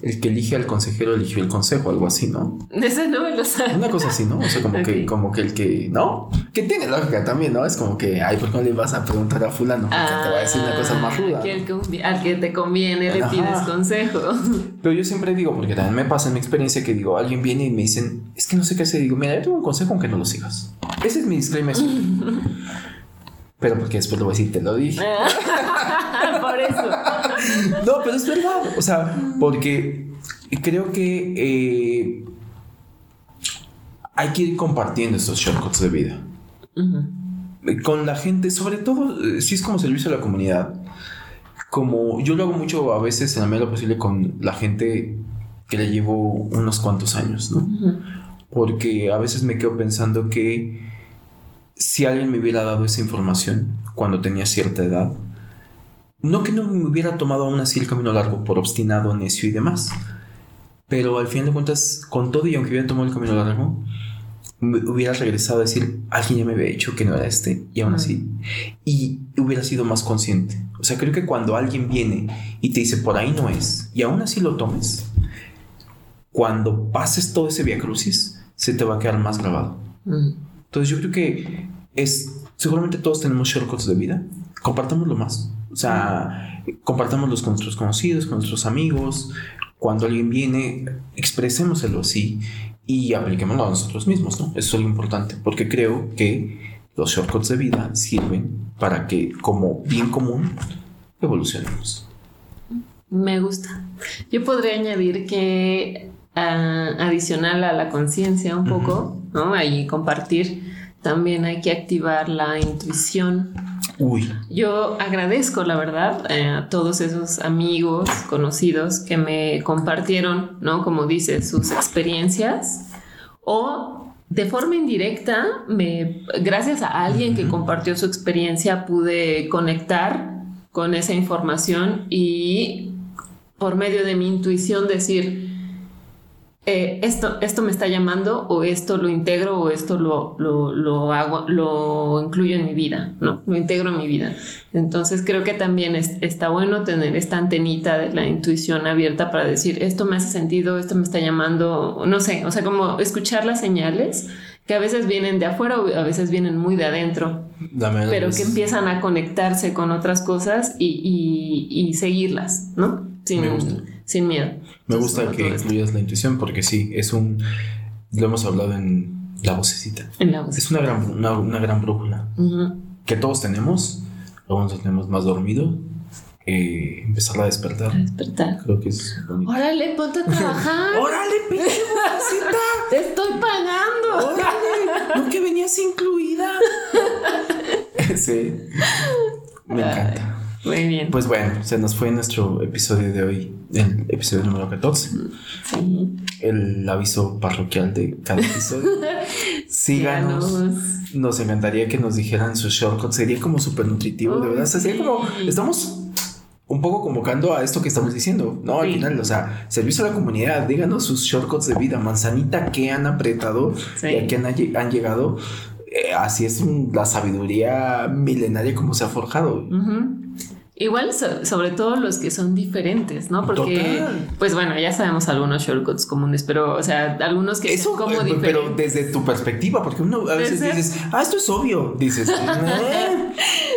el que elige al consejero eligió el consejo, algo así, ¿no? Ese no me lo sabe. Una cosa así, ¿no? O sea, como que, como que el que, ¿no? Que tiene lógica también, ¿no? Es como que, ay, ¿por qué no le vas a preguntar a fulano? Porque te va a decir una cosa más ruda. Ah, que al que te conviene le pides consejo. Pero yo siempre digo, porque también me pasa en mi experiencia que digo, alguien viene y me dicen, es que no sé qué hacer. Digo, mira, yo tengo un consejo aunque no lo sigas. Ese es mi disclaimer. pero porque después lo voy a decir, te lo dije. Por eso. No, pero es verdad. O sea, porque creo que eh, hay que ir compartiendo estos shortcuts de vida. Con la gente, sobre todo, eh, si es como servicio a la comunidad. Como yo lo hago mucho a veces en la medida de lo posible con la gente que le llevo unos cuantos años, ¿no? Porque a veces me quedo pensando que si alguien me hubiera dado esa información cuando tenía cierta edad, no que no me hubiera tomado aún así el camino largo por obstinado, necio y demás, pero al fin de cuentas, con todo y aunque hubiera tomado el camino largo, me hubiera regresado a decir, alguien ya me había dicho que no era este, y aún así, y hubiera sido más consciente. O sea, creo que cuando alguien viene y te dice, por ahí no es, y aún así lo tomes, cuando pases todo ese viacrucis, se te va a quedar más grabado. Ujú. Entonces yo creo que es, seguramente todos tenemos shortcuts de vida, compartámoslo más. O sea, compartámoslos con nuestros conocidos, con nuestros amigos. Cuando alguien viene, expresémoselo así y apliquémoslo a nosotros mismos, ¿no? Eso es lo importante, porque creo que los shortcuts de vida sirven para que como bien común evolucionemos. Me gusta. Yo podría añadir que ah, adicional a la conciencia un poco, ¿no? Ahí compartir, también hay que activar la intuición. Uy, Yo agradezco, la verdad, eh, a todos esos amigos, conocidos que me compartieron, ¿no? Como dices, sus experiencias o de forma indirecta, me, gracias a alguien que Ujú. compartió su experiencia, pude conectar con esa información y por medio de mi intuición decir, eh, esto, esto me está llamando o esto lo integro o esto lo, lo, lo hago, lo incluyo en mi vida, ¿no? Lo integro en mi vida. Entonces creo que también es- está bueno tener esta antenita de la intuición abierta para decir, esto me hace sentido, esto me está llamando, no sé, o sea, como escuchar las señales que a veces vienen de afuera o a veces vienen muy de adentro, dame pero que empiezan a conectarse con otras cosas y, y- y seguirlas, ¿no? Sin, Me gusta. sin miedo. Me gusta que incluyas la intuición porque sí, es un... Lo hemos hablado en la vocecita. En la voz. Es una gran, una, una gran brújula que todos tenemos. Algunos tenemos más dormido. Eh, empezar a despertar. Para despertar. Creo que es bonito. Órale, ponte a trabajar. ¡Órale, pinche vocecita! Te estoy pagando. ¡Órale! ¿No que venías incluida? sí. Me encanta. Muy bien. Pues bueno, se nos fue nuestro episodio de hoy, el episodio número 14. sí. el aviso parroquial de cada episodio. Síganos. Síganos. Nos encantaría que nos dijeran sus shortcuts. Sería como súper nutritivo, de verdad. Sería sí. como. Estamos un poco convocando a esto que estamos diciendo, ¿no? Al Sí. final, o sea, servicio a la comunidad. Díganos sus shortcuts de vida. Manzanita que han apretado Sí. y a qué han, han llegado. Eh, así es la sabiduría milenaria como se ha forjado. Igual, so- sobre todo los que son diferentes, ¿no? Porque, Total. pues bueno, ya sabemos algunos shortcuts comunes, pero, o sea, algunos que Eso, son como eh, diferentes. pero desde tu perspectiva, porque uno a veces dices, ah, esto es obvio. Dices, "Eh".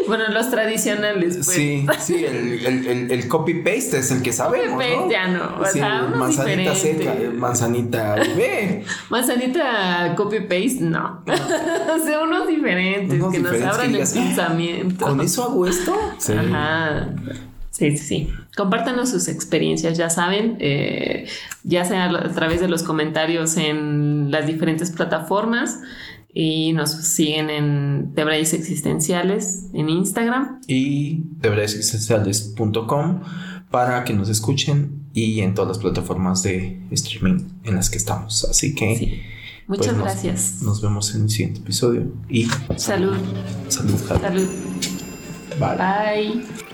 Bueno, los tradicionales, pues. Sí, sí, el, el, el, el copy-paste es el que sabemos, Copy-paste ¿no? ya no, o Sí, sea, manzanita seca, eh, manzanita bebé. Manzanita copy-paste, no. o sea, unos diferentes Unos que diferentes nos abran el "Ah, pensamiento. ¿Con eso hago esto? Sí. Ajá. Sí, sí, sí. Compártanos sus experiencias, ya saben, eh, ya sea a través de los comentarios en las diferentes plataformas y nos siguen en Debrayes Existenciales en Instagram. Y deberesesenciales.com para que nos escuchen y en todas las plataformas de streaming en las que estamos. Así que Sí. pues, Muchas nos- gracias. Nos vemos en el siguiente episodio y Salud. salud. Javi. Salud. Bye. Bye.